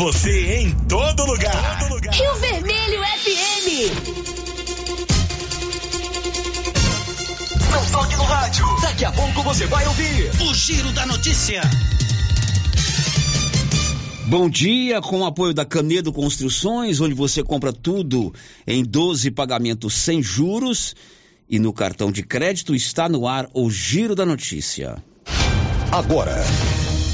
Você em todo lugar. Todo lugar. Rio Vermelho FM. Não toque no rádio. Daqui a pouco você vai ouvir o Giro da Notícia. Bom dia, com o apoio da Canedo Construções, onde você compra tudo em 12 pagamentos sem juros. E no cartão de crédito está no ar o Giro da Notícia. Agora,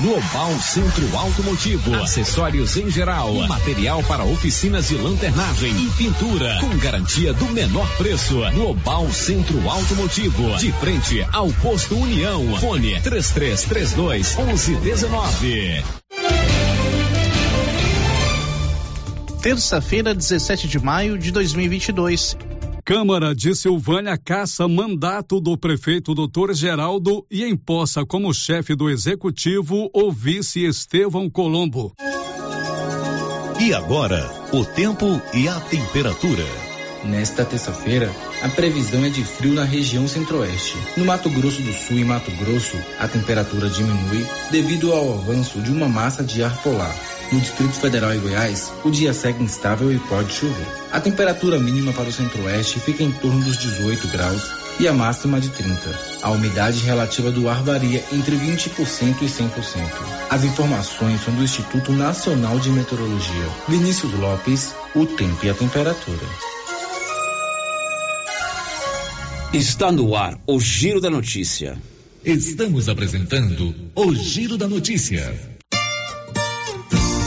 Global Centro Automotivo, acessórios em geral, material para oficinas de lanternagem e pintura, com garantia do menor preço. Global Centro Automotivo, de frente ao posto União. Fone 3332 1119. Terça-feira, 17 de maio de 2022. Câmara de Silvânia caça mandato do prefeito Dr. Geraldo e empossa como chefe do executivo o vice Estevão Colombo. E agora, o tempo e a temperatura. Nesta terça-feira, a previsão é de frio na região centro-oeste. No Mato Grosso do Sul e Mato Grosso, a temperatura diminui devido ao avanço de uma massa de ar polar. No Distrito Federal e Goiás, o dia segue instável e pode chover. A temperatura mínima para o centro-oeste fica em torno dos 18 graus e a máxima de 30. A umidade relativa do ar varia entre 20% e 100%. As informações são do Instituto Nacional de Meteorologia. Vinícius Lopes, o tempo e a temperatura. Está no ar o Giro da Notícia. Estamos apresentando o Giro da Notícia.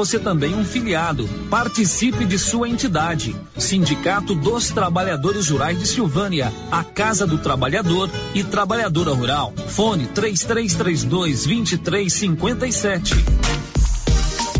você também um filiado. Participe de sua entidade. Sindicato dos Trabalhadores Rurais de Silvânia, a Casa do Trabalhador e Trabalhadora Rural. Fone 3332 2357.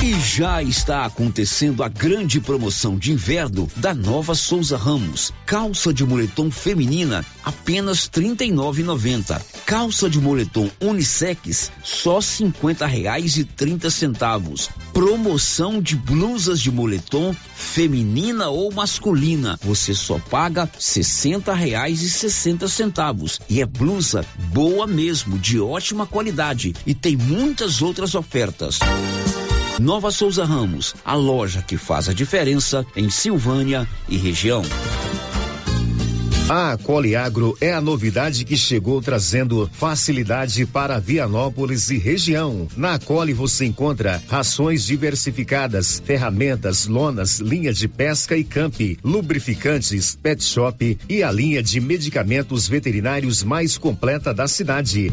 E já está acontecendo a grande promoção de inverno da Nova Souza Ramos. Calça de moletom feminina apenas R$ 39,90. Calça de moletom unissex só trinta centavos. Promoção de blusas de moletom feminina ou masculina. Você só paga sessenta reais e sessenta centavos. E é blusa boa mesmo, de ótima qualidade. E tem muitas outras ofertas. Nova Souza Ramos, a loja que faz a diferença em Silvânia e região. A Coliagro é a novidade que chegou trazendo facilidade para Vianópolis e região. Na Coli você encontra rações diversificadas, ferramentas, lonas, linha de pesca e camp, lubrificantes, pet shop e a linha de medicamentos veterinários mais completa da cidade.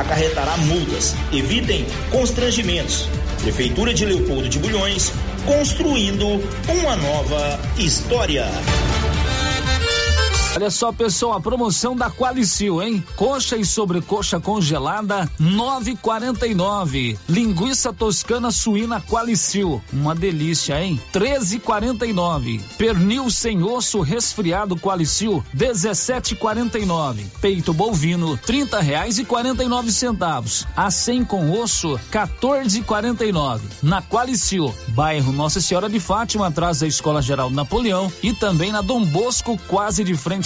acarretará multas. Evitem constrangimentos. Prefeitura de Leopoldo de Bulhões, construindo uma nova história. Olha só, pessoal, a promoção da Qualicil, hein? Coxa e sobrecoxa congelada, 9,49. Linguiça toscana suína Qualicil, uma delícia, hein? 13,49. Pernil sem osso resfriado Qualicil, 17,49. Peito bovino, 30 reais e 49 centavos. A 100 com osso, 14,49. Na Qualicil, bairro Nossa Senhora de Fátima, atrás da Escola Geral Napoleão e também na Dom Bosco, quase de frente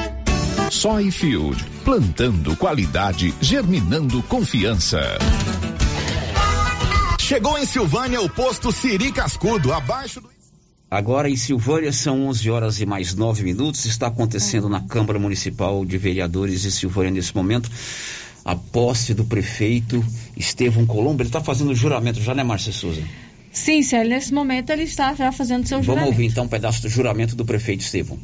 Soyfield, plantando qualidade, germinando confiança. Chegou em Silvânia o posto Siri Cascudo, abaixo do Agora em Silvânia são 11 horas e mais 9 minutos. Está acontecendo na Câmara Municipal de Vereadores de Silvânia nesse momento a posse do prefeito Estevão Colombo. Ele está fazendo o juramento já, né, Márcia Souza? Sim, Célio, nesse momento ele está já fazendo seu Vamos juramento. Vamos ouvir então um pedaço do juramento do prefeito Estevão.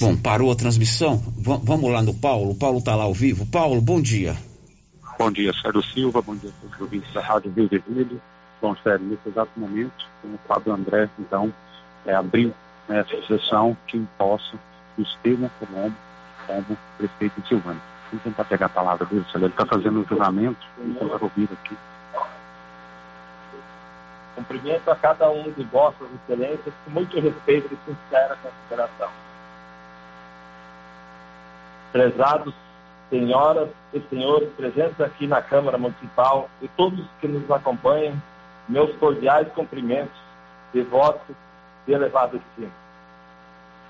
Bom, parou a transmissão. V vamos lá no Paulo. O Paulo está lá ao vivo. Paulo, bom dia. Bom dia, Sérgio Silva. Bom dia a todos os ouvintes da Rádio Rio Vermelho. Bom, Sérgio, nesse exato momento, o Fábio André, então, é, abriu né, essa sessão que imposta o Estevão Colombo como prefeito de Silvânia. Vamos tentar pegar a palavra dele, Ele está fazendo um juramento, vamos tentar ouvir aqui. Cumprimento a cada um de vossas excelências com muito respeito e sincera consideração. Prezados senhoras e senhores presentes aqui na Câmara Municipal e todos que nos acompanham, meus cordiais cumprimentos de votos de elevado estima.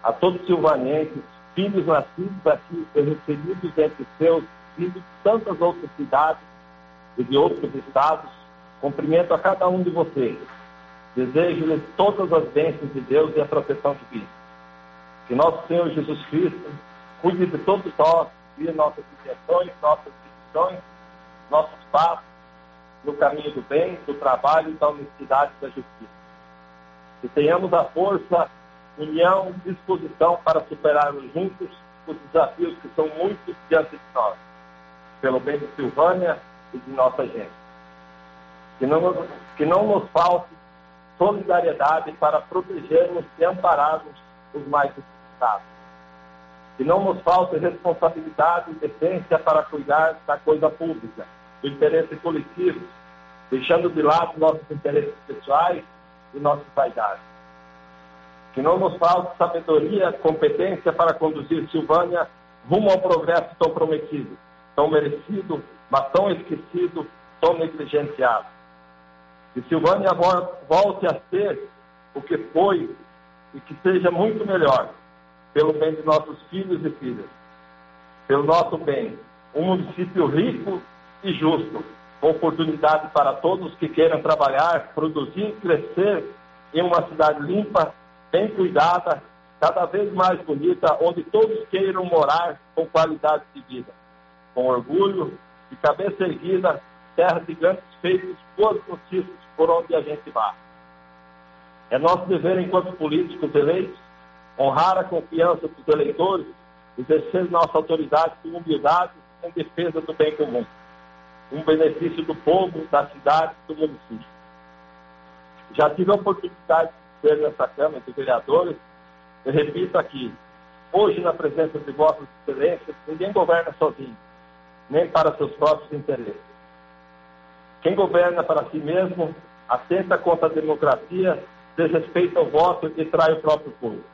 A todos os silvanenses, filhos nascidos aqui e recebidos entre seus filhos de tantas outras cidades e de outros estados, cumprimento a cada um de vocês. Desejo-lhes todas as bênçãos de Deus e a proteção divina. Que nosso Senhor Jesus Cristo cuide de todos nós, e nossas intenções, nossas decisões, nossos passos no caminho do bem, do trabalho, da honestidade e da justiça. Que tenhamos a força união, disposição para superarmos juntos os desafios que são muitos diante de nós, pelo bem de Silvânia e de nossa gente. Que não, que não nos falte solidariedade para protegermos e ampararmos os mais necessitados. Que não nos falte responsabilidade e decência para cuidar da coisa pública, do interesse coletivo, deixando de lado nossos interesses pessoais e nossas vaidades que não nos falte sabedoria, competência para conduzir Silvânia rumo ao progresso tão prometido, tão merecido, mas tão esquecido, tão negligenciado. Que Silvânia volte a ser o que foi e que seja muito melhor, pelo bem de nossos filhos e filhas, pelo nosso bem, um município rico e justo, com oportunidade para todos que queiram trabalhar, produzir, crescer em uma cidade limpa bem cuidada, cada vez mais bonita, onde todos queiram morar com qualidade de vida, com orgulho, de cabeça erguida, terra de grandes feitos, boas notícias por onde a gente vá. É nosso dever, enquanto políticos eleitos, honrar a confiança dos eleitores, exercer nossa autoridade com humildade em defesa do bem comum, um benefício do povo, da cidade, do município. Já tive a oportunidade ser nessa Câmara de Vereadores, eu repito aqui, hoje na presença de vossas excelências, ninguém governa sozinho, nem para seus próprios interesses. Quem governa para si mesmo, atenta contra a democracia, desrespeita o voto e trai o próprio povo.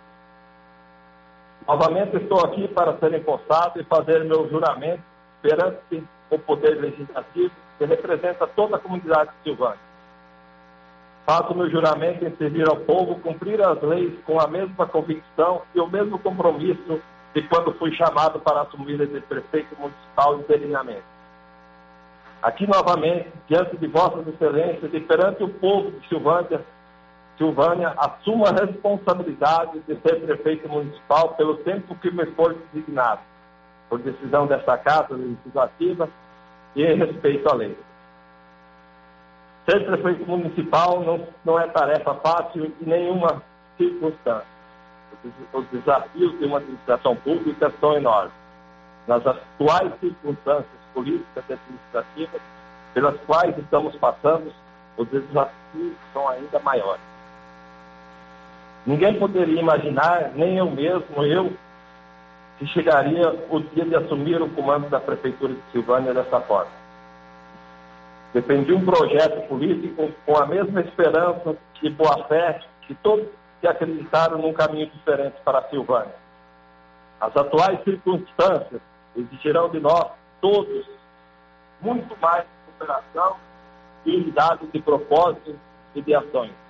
Novamente estou aqui para ser empossado e fazer meu juramento perante o Poder Legislativo, que representa toda a comunidade de Silvânia. Faço meu juramento em servir ao povo, cumprir as leis com a mesma convicção e o mesmo compromisso de quando fui chamado para assumir esse prefeito municipal interinamente. Aqui novamente, diante de vossas excelências e perante o povo de Silvânia, Silvânia, assumo a responsabilidade de ser prefeito municipal pelo tempo que me for designado, por decisão desta Casa Legislativa e em respeito à lei. Ser prefeito municipal não, não é tarefa fácil em nenhuma circunstância. Os desafios de uma administração pública são enormes. Nas atuais circunstâncias políticas e administrativas pelas quais estamos passando, os desafios são ainda maiores. Ninguém poderia imaginar, nem eu mesmo, eu, que chegaria o dia de assumir o comando da Prefeitura de Silvânia dessa forma. Defendi um projeto político com a mesma esperança e boa fé que todos que acreditaram num caminho diferente para a Silvânia. As atuais circunstâncias exigirão de nós, todos, muito mais cooperação e unidade de propósitos e de ações.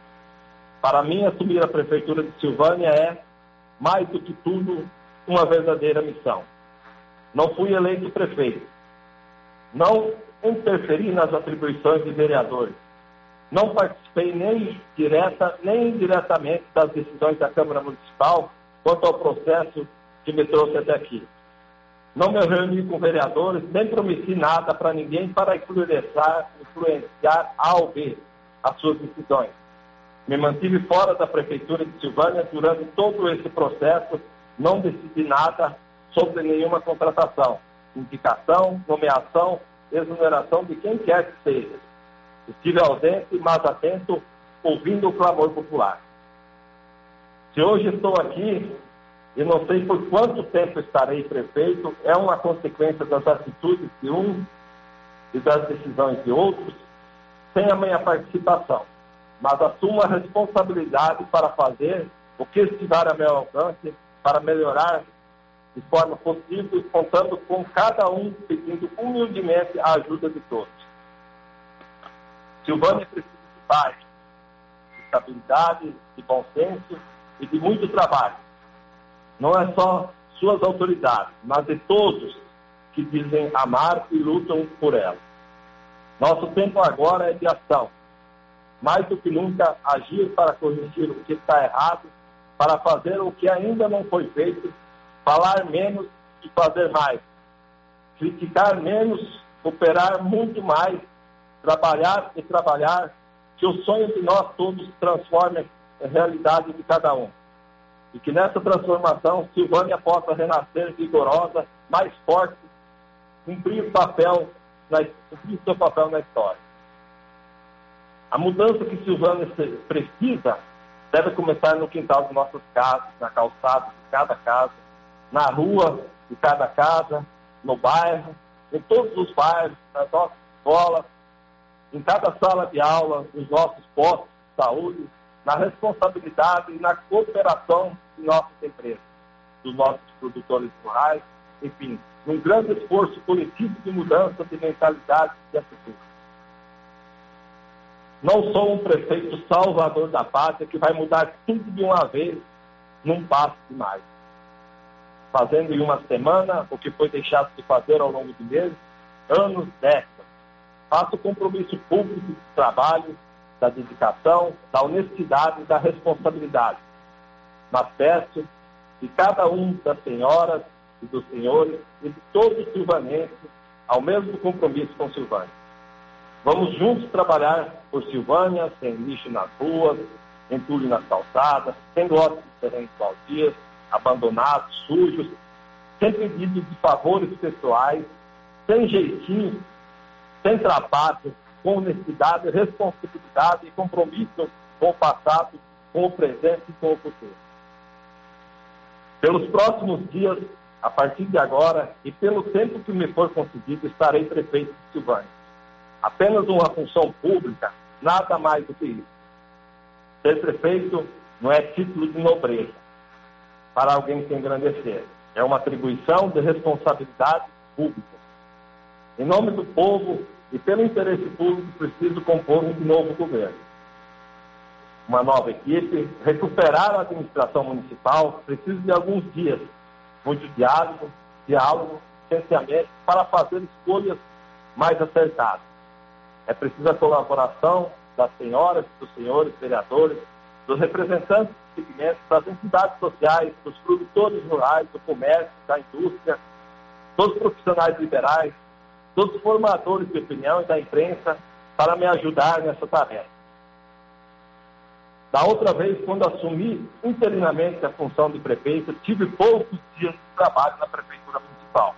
Para mim, assumir a Prefeitura de Silvânia é, mais do que tudo, uma verdadeira missão. Não fui eleito prefeito. Não interferir nas atribuições de vereadores. Não participei nem direta nem indiretamente das decisões da Câmara Municipal quanto ao processo que me trouxe até aqui. Não me reuni com vereadores, nem prometi nada para ninguém para influenciar, influenciar A ou as suas decisões. Me mantive fora da Prefeitura de Silvânia durante todo esse processo, não decidi nada sobre nenhuma contratação, indicação, nomeação exoneração de quem quer que seja. Estive ausente, mas atento, ouvindo o clamor popular. Se hoje estou aqui, e não sei por quanto tempo estarei prefeito, é uma consequência das atitudes de um e das decisões de outros, sem a minha participação. Mas assumo a responsabilidade para fazer o que estiver a meu alcance para melhorar de forma possível, contando com cada um, pedindo humildemente a ajuda de todos. Silvânia precisa de paz, de estabilidade, de bom senso e de muito trabalho não é só suas autoridades, mas de todos que dizem amar e lutam por ela. Nosso tempo agora é de ação. Mais do que nunca, agir para corrigir o que está errado, para fazer o que ainda não foi feito, falar menos e fazer mais, criticar menos, operar muito mais, trabalhar e trabalhar, que o sonho de nós todos transforme em realidade de cada um e que nessa transformação Silvânia possa renascer vigorosa, mais forte, cumprir o papel, cumprir seu papel na história. A mudança que Silvânia precisa deve começar no quintal de nossas casas, na calçada de cada casa, na rua de cada casa, no bairro, em todos os bairros, nas nossas escolas, em cada sala de aula, nos nossos postos de saúde, na responsabilidade e na cooperação de nossas empresas, dos nossos produtores rurais, enfim, num grande esforço coletivo de mudança de mentalidade e atitude. Não sou um prefeito salvador da pátria que vai mudar tudo de uma vez num passo demais. Fazendo em uma semana o que foi deixado de fazer ao longo de meses, anos, décadas. Faço compromisso público de trabalho da dedicação, da honestidade e da responsabilidade. Mas peço de cada um das senhoras e dos senhores e de todos os silvanenses ao mesmo compromisso com Silvânia. Vamos juntos trabalhar por Silvânia, sem lixo nas ruas, entulho nas calçadas, sem lotes de terrenos baldios, abandonados, sujos, sem pedido de favores pessoais, sem jeitinho, sem trabalho, com honestidade, responsabilidade e compromisso com o passado, com o presente e com o futuro. Pelos próximos dias, a partir de agora e pelo tempo que me for concedido, estarei prefeito de Silvânia. Apenas uma função pública, nada mais do que isso. Ser prefeito não é título de nobreza para alguém se engrandecer. É uma atribuição de responsabilidade pública. Em nome do povo, e pelo interesse público preciso compor um novo governo. Uma nova equipe, recuperar a administração municipal, preciso de alguns dias, muito diálogo, diálogo, licenciamento, para fazer escolhas mais acertadas. É preciso a colaboração das senhoras dos senhores vereadores, dos representantes dos segmentos, das entidades sociais, dos produtores rurais, do comércio, da indústria, dos profissionais liberais, dos formadores de opinião e da imprensa para me ajudar nessa tarefa. Da outra vez, quando assumi interinamente a função de prefeito, tive poucos dias de trabalho na prefeitura municipal.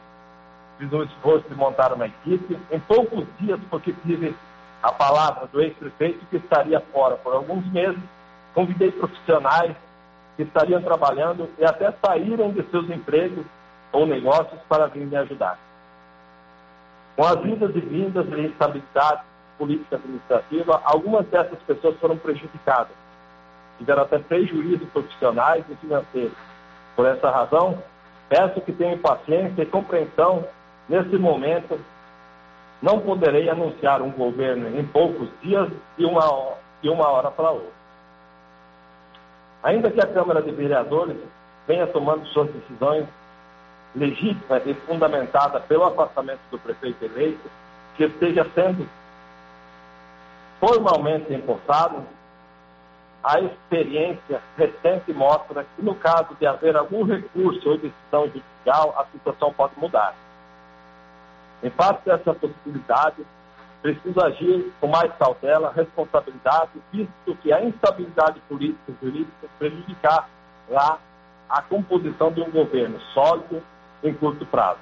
Fiz um esforço de montar uma equipe em poucos dias, porque tive a palavra do ex-prefeito que estaria fora por alguns meses. Convidei profissionais que estariam trabalhando e até saíram de seus empregos ou negócios para vir me ajudar. Com as vindas e vindas de instabilidade política administrativa, algumas dessas pessoas foram prejudicadas. Tiveram até prejuízos profissionais e financeiros. Por essa razão, peço que tenham paciência e compreensão nesse momento. Não poderei anunciar um governo em poucos dias e uma, de uma hora para outra. Ainda que a Câmara de Vereadores venha tomando suas decisões legítima e fundamentada pelo afastamento do prefeito eleito, que esteja sendo formalmente empossado, a experiência recente mostra que, no caso de haver algum recurso ou decisão judicial, a situação pode mudar. Em face dessa possibilidade, preciso agir com mais cautela, responsabilidade, visto que a instabilidade política e jurídica prejudicar lá a composição de um governo sólido em curto prazo.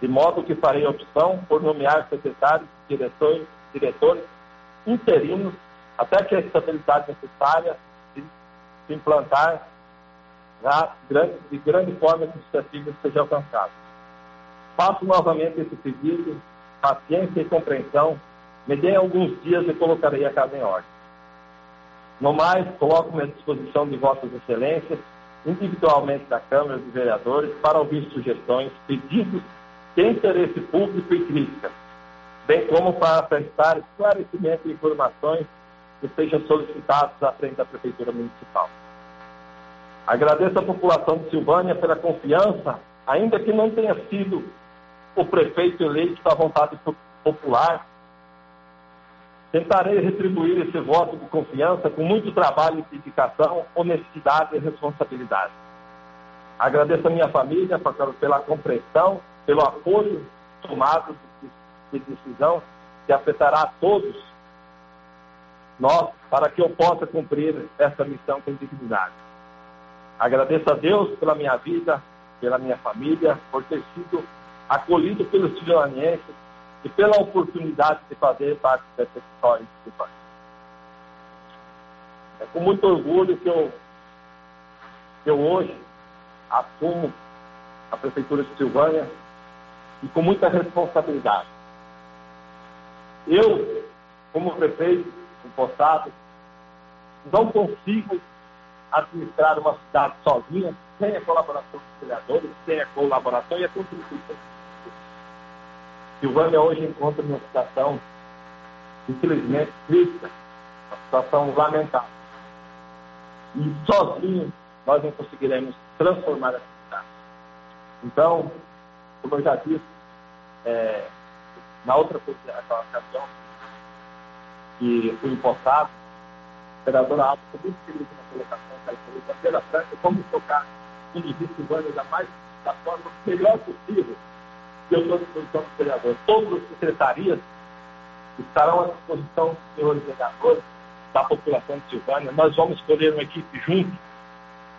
De modo que farei opção por nomear secretários, diretores, diretores interinos até que a estabilidade necessária se implantar de grande forma que os objetivos sejam alcançados. Faço novamente esse pedido, paciência e compreensão, me deem alguns dias e colocarei a casa em ordem. No mais, coloco-me à disposição de Vossas Excelências, individualmente da Câmara de Vereadores, para ouvir sugestões, pedidos de interesse público e críticas, bem como para prestar esclarecimento e informações que sejam solicitados à frente da Prefeitura Municipal. Agradeço à população de Silvânia pela confiança, ainda que não tenha sido o prefeito eleito da vontade popular. Tentarei retribuir esse voto de confiança com muito trabalho e dedicação, honestidade e responsabilidade. Agradeço a minha família pela compreensão, pelo apoio tomado de decisão que afetará a todos nós para que eu possa cumprir essa missão com dignidade. Agradeço a Deus pela minha vida, pela minha família, por ter sido acolhido pelos silvanienses e pela oportunidade de fazer parte dessa história Silvânia. É com muito orgulho que eu, que eu hoje assumo a Prefeitura de Silvânia e com muita responsabilidade. Eu, como prefeito, impostado, não consigo administrar uma cidade sozinha, sem a colaboração dos vereadores, sem a colaboração e a contribuição. Silvânia hoje encontra uma situação, infelizmente, crítica, uma situação lamentável. E sozinho nós não conseguiremos transformar essa cidade. Então, como eu já disse, é, na outra ocasião, que fui impostado, a vereadora Alves foi muito feliz na colocação da bandeira franca, como tocar dos Silvânia da mais da forma melhor possível eu estou à disposição do vereador. Todas as secretarias estarão à disposição dos senhores vereadores, da população de Silvânia. Nós vamos escolher uma equipe junto,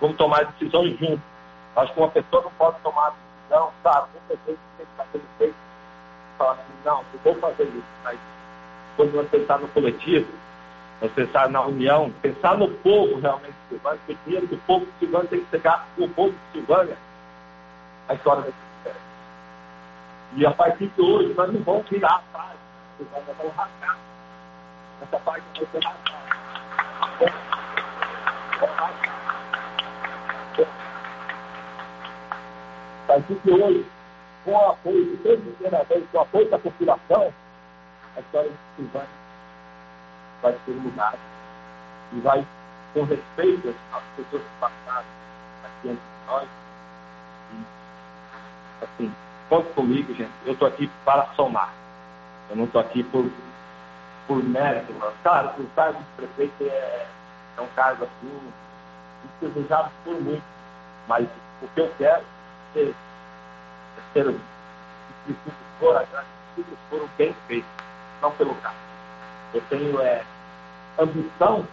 vamos tomar decisões juntos. Acho que uma pessoa não pode tomar decisão, sabe? Um prefeito tem que fazer feito, falar assim, não, eu vou fazer isso, mas quando nós pensar no coletivo, nós pensar na união, pensar no povo realmente de Silvânia, porque o dinheiro do povo de Silvânia tem que chegar no povo de Silvânia, a história diferente. E a partir de hoje, nós não vamos virar atrás, nós vamos rasgar. Essa parte vai ser rasgada. A partir de hoje, com o apoio de todos os vereadores, com o apoio da população, a história de Silvânia vai ser mudada e vai, com respeito às pessoas que passaram aqui entre nós, e, assim, conta comigo, gente, eu estou aqui para somar. Eu não estou aqui por, por mérito. Claro, o cargo de prefeito é, é um cargo assim, desejado por muito. Mas o que eu quero é ser, é for agradecido por o bem feito não pelo carro. Eu tenho é, ambição,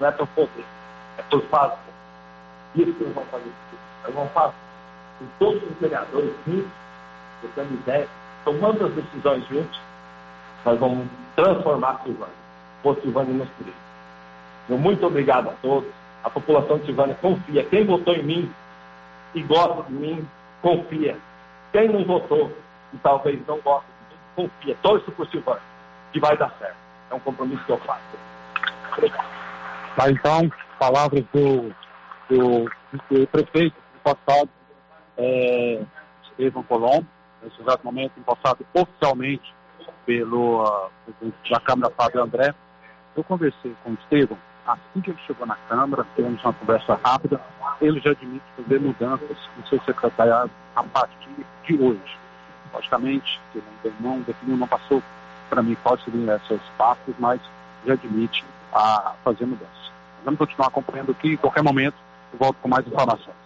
não é por poder, é por fazer. Isso que nós vamos fazer. Nós vamos fazer com todos os vereadores juntos, trocando ideias, tomando as decisões juntos, nós vamos transformar Silvânia. Por Silvânia nos. Meu muito obrigado a todos. A população de Silvânia confia. Quem votou em mim e gosta de mim, confia. Quem não votou e talvez não goste de mim, confia. Torço por Silvânia que vai dar certo. É um compromisso que eu faço. Tá, então, palavras do, do, do prefeito do passado, é, Estevam Colombo, nesse exato momento empossado oficialmente pelo uh, presidente da Câmara, Fábio André. Eu conversei com o Estevam assim que ele chegou na Câmara, tivemos uma conversa rápida, ele já admite fazer mudanças no seu secretariado a partir de hoje. Logicamente, ele não definiu, não passou para mim quais seriam esses passos, mas já admite a fazer mudança. Vamos continuar acompanhando aqui, em qualquer momento eu volto com mais informações.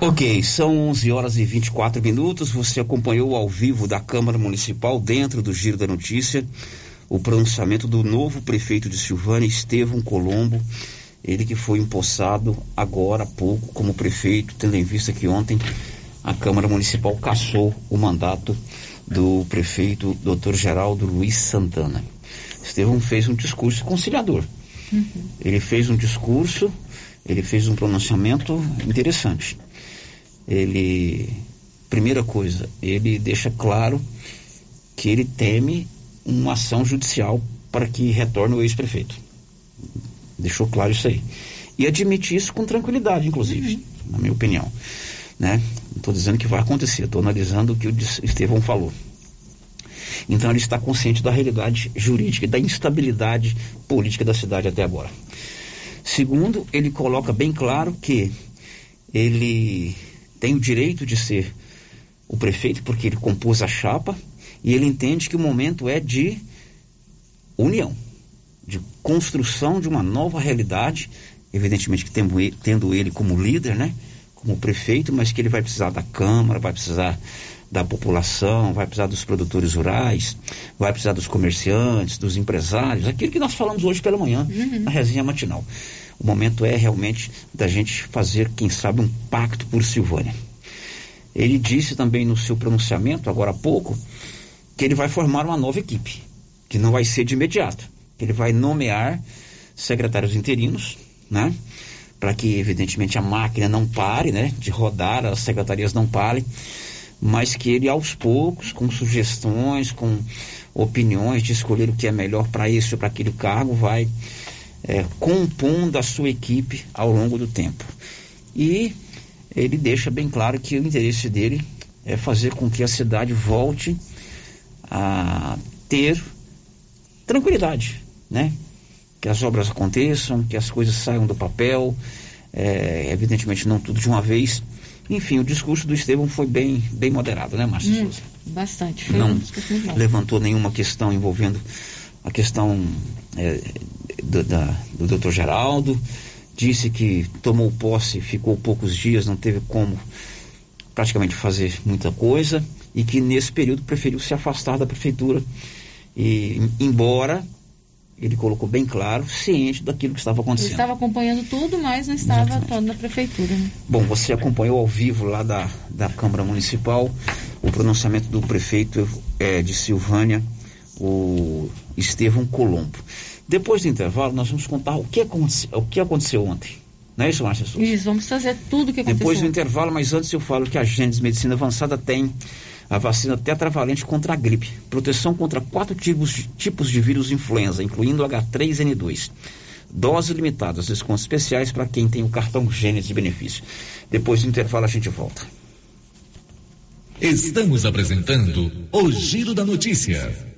Ok, são 11 horas e 24 minutos. Você acompanhou ao vivo da Câmara Municipal, dentro do Giro da Notícia, o pronunciamento do novo prefeito de Silvânia, Estevão Colombo. Ele que foi empossado agora há pouco como prefeito, tendo em vista que ontem a Câmara Municipal cassou o mandato do prefeito Dr. Geraldo Luiz Santana. Estevão fez um discurso conciliador. Uhum. Ele fez um discurso, ele fez um pronunciamento interessante. Ele, primeira coisa, ele deixa claro que ele teme uma ação judicial para que retorne o ex-prefeito. Deixou claro isso aí. E admite isso com tranquilidade, inclusive, uhum. na minha opinião. Né? Não estou dizendo que vai acontecer, estou analisando o que o Estevão falou. Então ele está consciente da realidade jurídica e da instabilidade política da cidade até agora. Segundo, ele coloca bem claro que ele tem o direito de ser o prefeito porque ele compôs a chapa e ele entende que o momento é de união, de construção de uma nova realidade, evidentemente que tendo ele, como líder, né, como prefeito, mas que ele vai precisar da Câmara, vai precisar da população, vai precisar dos produtores rurais, vai precisar dos comerciantes, dos empresários, aquilo que nós falamos hoje pela manhã, uhum. na resenha matinal. O momento é realmente da gente fazer, quem sabe, um pacto por Silvânia. Ele disse também no seu pronunciamento, agora há pouco, que ele vai formar uma nova equipe, que não vai ser de imediato. Ele vai nomear secretários interinos, né? Para que, evidentemente, a máquina não pare, né? De rodar, as secretarias não parem mas que ele aos poucos, com sugestões, com opiniões de escolher o que é melhor para esse ou para aquele cargo, vai é, compondo a sua equipe ao longo do tempo. E ele deixa bem claro que o interesse dele é fazer com que a cidade volte a ter tranquilidade, né? Que as obras aconteçam, que as coisas saiam do papel, é, evidentemente não tudo de uma vez, enfim, o discurso do Estevão foi bem, bem moderado, né, Márcia hum, Souza? Bastante. Foi Não um levantou nenhuma questão envolvendo a questão é, do, da, do doutor Geraldo. Disse que tomou posse, ficou poucos dias, não teve como praticamente fazer muita coisa e que nesse período preferiu se afastar da prefeitura. E, embora ele colocou bem claro, ciente daquilo que estava acontecendo. Ele estava acompanhando tudo, mas não estava Exatamente. atuando na prefeitura. Né? Bom, você acompanhou ao vivo lá da, da Câmara Municipal o pronunciamento do prefeito é, de Silvânia, o Estevão Colombo. Depois do intervalo, nós vamos contar o que, aconteceu, o que aconteceu ontem. Não é isso, Márcia Souza? Isso, vamos trazer tudo o que aconteceu. Depois do intervalo, mas antes eu falo que a Gênesis Medicina Avançada tem a vacina tetravalente contra a gripe, proteção contra quatro tipos de, tipos de vírus influenza, incluindo H3N2. Doses limitadas, descontos especiais para quem tem o cartão Gênesis de benefício. Depois do intervalo a gente volta. Estamos apresentando o Giro da Notícia.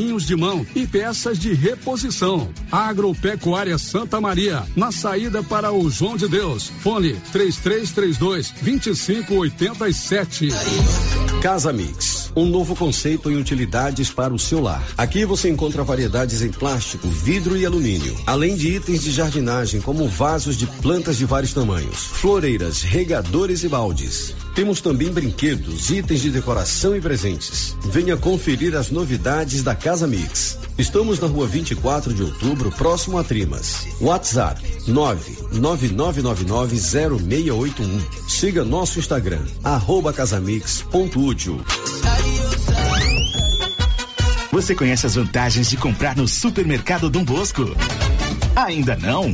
de mão e peças de reposição. Agropecuária Santa Maria, na saída para o João de Deus. Fone 3332 2587. Casa Mix, um novo conceito em utilidades para o seu lar. Aqui você encontra variedades em plástico, vidro e alumínio, além de itens de jardinagem como vasos de plantas de vários tamanhos, floreiras, regadores e baldes. Temos também brinquedos, itens de decoração e presentes. Venha conferir as novidades da Casa Mix. Estamos na rua 24 de outubro, próximo a Trimas. WhatsApp 999990681. Siga nosso Instagram, arroba casamix.útil. Você conhece as vantagens de comprar no supermercado Dom Bosco? Ainda não?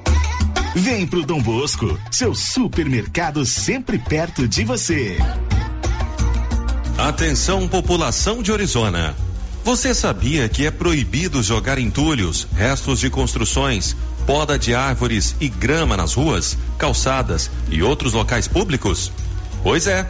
Vem pro Dom Bosco, seu supermercado sempre perto de você. Atenção população de Orizona. Você sabia que é proibido jogar entulhos, restos de construções poda de árvores e grama nas ruas, calçadas e outros locais públicos? Pois é.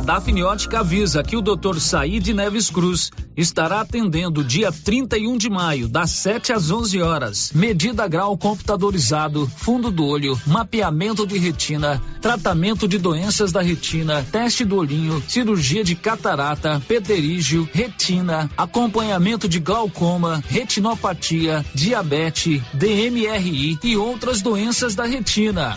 A Dafniótica avisa que o Dr. Said Neves Cruz estará atendendo dia 31 de maio, das 7 às 11 horas. Medida grau computadorizado, fundo do olho, mapeamento de retina, tratamento de doenças da retina, teste do olhinho, cirurgia de catarata, pterígio, retina, acompanhamento de glaucoma, retinopatia, diabetes, DMRI e outras doenças da retina.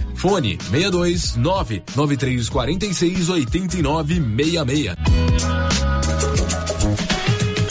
Fone 62 99346 8966.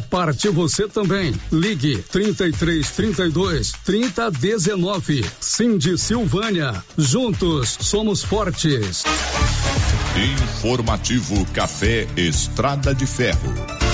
parte você também. Ligue 33 32 30 19. Cindy Silvânia. Juntos somos fortes. Informativo Café Estrada de Ferro.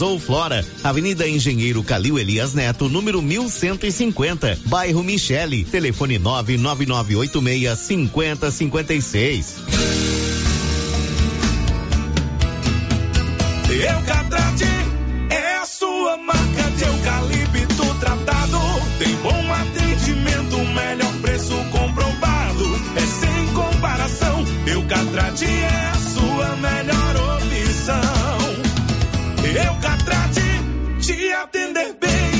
ou Flora, Avenida Engenheiro Calil Elias Neto, número 1150, bairro Michele, telefone 99986 5056. Eucatrate é a sua marca de eucalipto tratado. Tem bom atendimento, melhor preço comprovado. É sem comparação. Eucatrate é a te atender bem,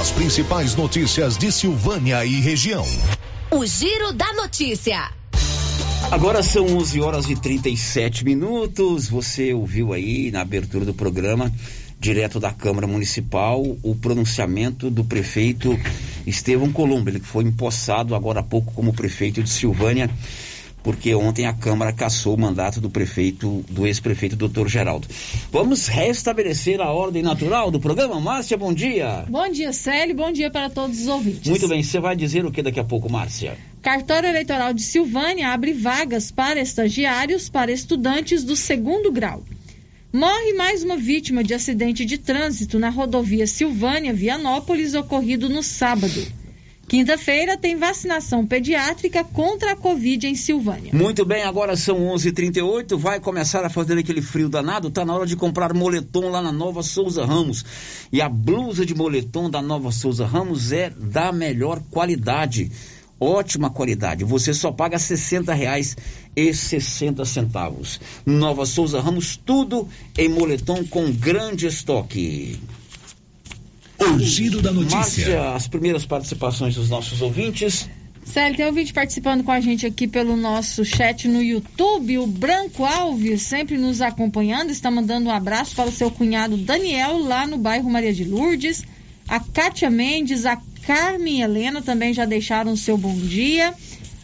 As principais notícias de Silvânia e região. O Giro da Notícia. Agora são 11 horas e 37 minutos. Você ouviu aí na abertura do programa, direto da Câmara Municipal, o pronunciamento do prefeito Estevão Colombo. Ele foi empossado agora há pouco como prefeito de Silvânia, porque ontem a Câmara cassou o mandato do prefeito, do ex-prefeito doutor Geraldo. Vamos restabelecer a ordem natural do programa. Márcia, bom dia. Bom dia, Célio. Bom dia para todos os ouvintes. Muito bem, você vai dizer o que daqui a pouco, Márcia? Cartório Eleitoral de Silvânia abre vagas para estagiários para estudantes do segundo grau. Morre mais uma vítima de acidente de trânsito na rodovia Silvânia Vianópolis ocorrido no sábado. Quinta-feira tem vacinação pediátrica contra a Covid em Silvânia. Muito bem, agora são 11:38. h 38 vai começar a fazer aquele frio danado, tá na hora de comprar moletom lá na Nova Souza Ramos. E a blusa de moletom da Nova Souza Ramos é da melhor qualidade. Ótima qualidade. Você só paga 60 reais e 60 centavos. Nova Souza Ramos, tudo em moletom com grande estoque. O giro da notícia. Márcia, as primeiras participações dos nossos ouvintes. Célio, tem ouvinte participando com a gente aqui pelo nosso chat no YouTube. O Branco Alves, sempre nos acompanhando, está mandando um abraço para o seu cunhado Daniel, lá no bairro Maria de Lourdes. A Kátia Mendes, a Carmen Helena também já deixaram o seu bom dia.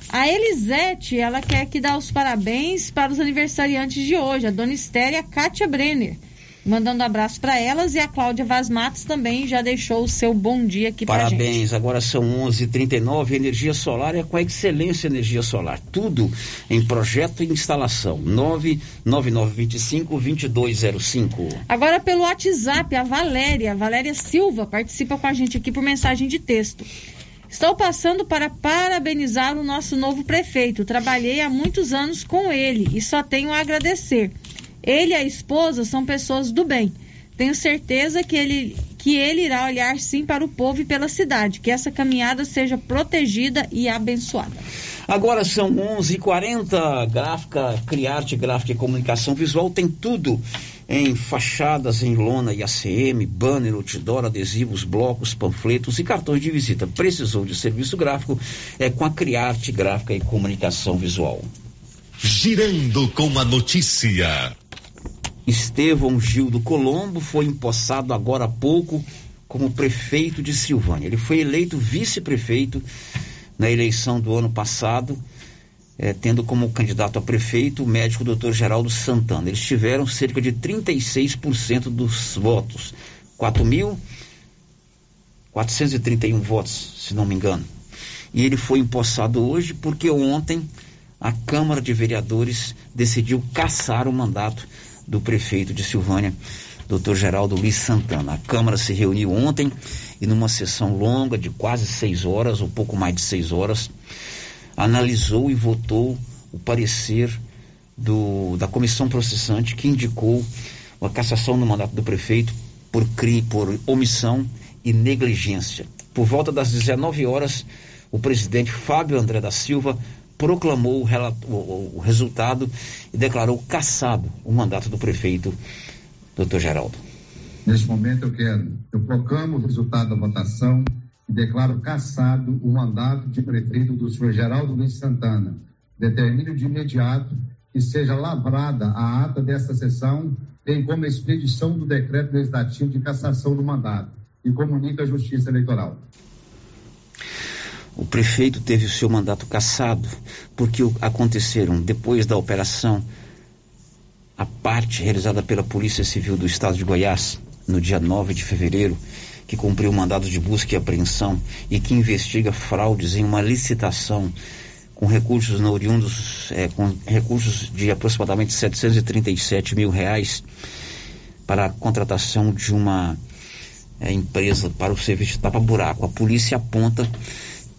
A Elisete, ela quer que dar os parabéns para os aniversariantes de hoje, a Dona Esther e a Kátia Brenner. Mandando abraço para elas e a Cláudia Vaz Matos também já deixou o seu bom dia aqui para gente. Parabéns, agora são 11:39 energia solar é com a excelência energia solar. Tudo em projeto e instalação. 99925 2205. Agora pelo WhatsApp, a Valéria, Valéria Silva, participa com a gente aqui por mensagem de texto. Estou passando para parabenizar o nosso novo prefeito. Trabalhei há muitos anos com ele e só tenho a agradecer. Ele e a esposa são pessoas do bem. Tenho certeza que ele, que ele irá olhar sim para o povo e pela cidade. Que essa caminhada seja protegida e abençoada. Agora são 11:40. Gráfica, Criarte, Gráfica e Comunicação Visual tem tudo em fachadas em lona e ACM, banner, outdoor, adesivos, blocos, panfletos e cartões de visita. Precisou de serviço gráfico? É com a Criarte Gráfica e Comunicação Visual. Girando com a notícia. Estevão Gildo Colombo foi empossado agora há pouco como prefeito de Silvânia. Ele foi eleito vice-prefeito na eleição do ano passado, eh, tendo como candidato a prefeito o médico Dr. Geraldo Santana. Eles tiveram cerca de 36% dos votos, 4.431 votos, se não me engano. E ele foi empossado hoje porque ontem a Câmara de Vereadores decidiu cassar o mandato do prefeito de Silvânia, Dr. Geraldo Luiz Santana. A Câmara se reuniu ontem e numa sessão longa de quase seis horas, ou pouco mais de seis horas, analisou e votou o parecer do, da comissão processante que indicou a cassação do mandato do prefeito por crime, por omissão e negligência. Por volta das 19 horas, o presidente Fábio André da Silva proclamou o, o, o resultado e declarou cassado o mandato do prefeito, doutor Geraldo. Neste momento eu quero, eu proclamo o resultado da votação e declaro cassado o mandato de prefeito do senhor Geraldo Luiz Santana. Determino de imediato que seja lavrada a ata desta sessão, bem como a expedição do decreto legislativo de cassação do mandato e comunica à Justiça Eleitoral. O prefeito teve o seu mandato cassado porque aconteceram, depois da operação, a parte realizada pela Polícia Civil do Estado de Goiás, no dia 9 de fevereiro, que cumpriu mandado de busca e apreensão e que investiga fraudes em uma licitação com recursos oriundos, é, com recursos de aproximadamente 737 mil reais para a contratação de uma é, empresa para o serviço de tapa-buraco. A polícia aponta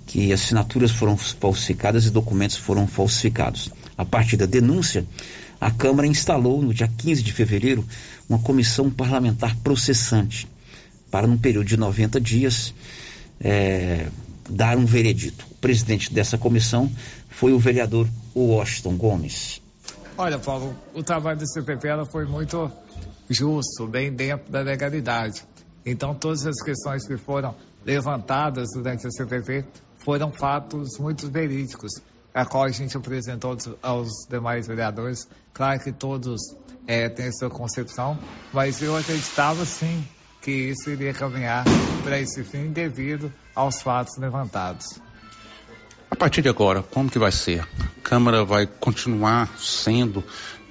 que assinaturas foram falsificadas e documentos foram falsificados. A partir da denúncia, a Câmara instalou, no dia 15 de fevereiro, uma comissão parlamentar processante para, num período de 90 dias, é, dar um veredito. O presidente dessa comissão foi o vereador Washington Gomes. Olha, Paulo, o trabalho do CPP foi muito justo, bem dentro da legalidade. Então, todas as questões que foram levantadas durante o CPP foram fatos muito verídicos, a qual a gente apresentou aos demais vereadores. Claro que todos é, têm a sua concepção, mas eu acreditava sim que isso iria caminhar para esse fim devido aos fatos levantados. A partir de agora, como que vai ser? A Câmara vai continuar sendo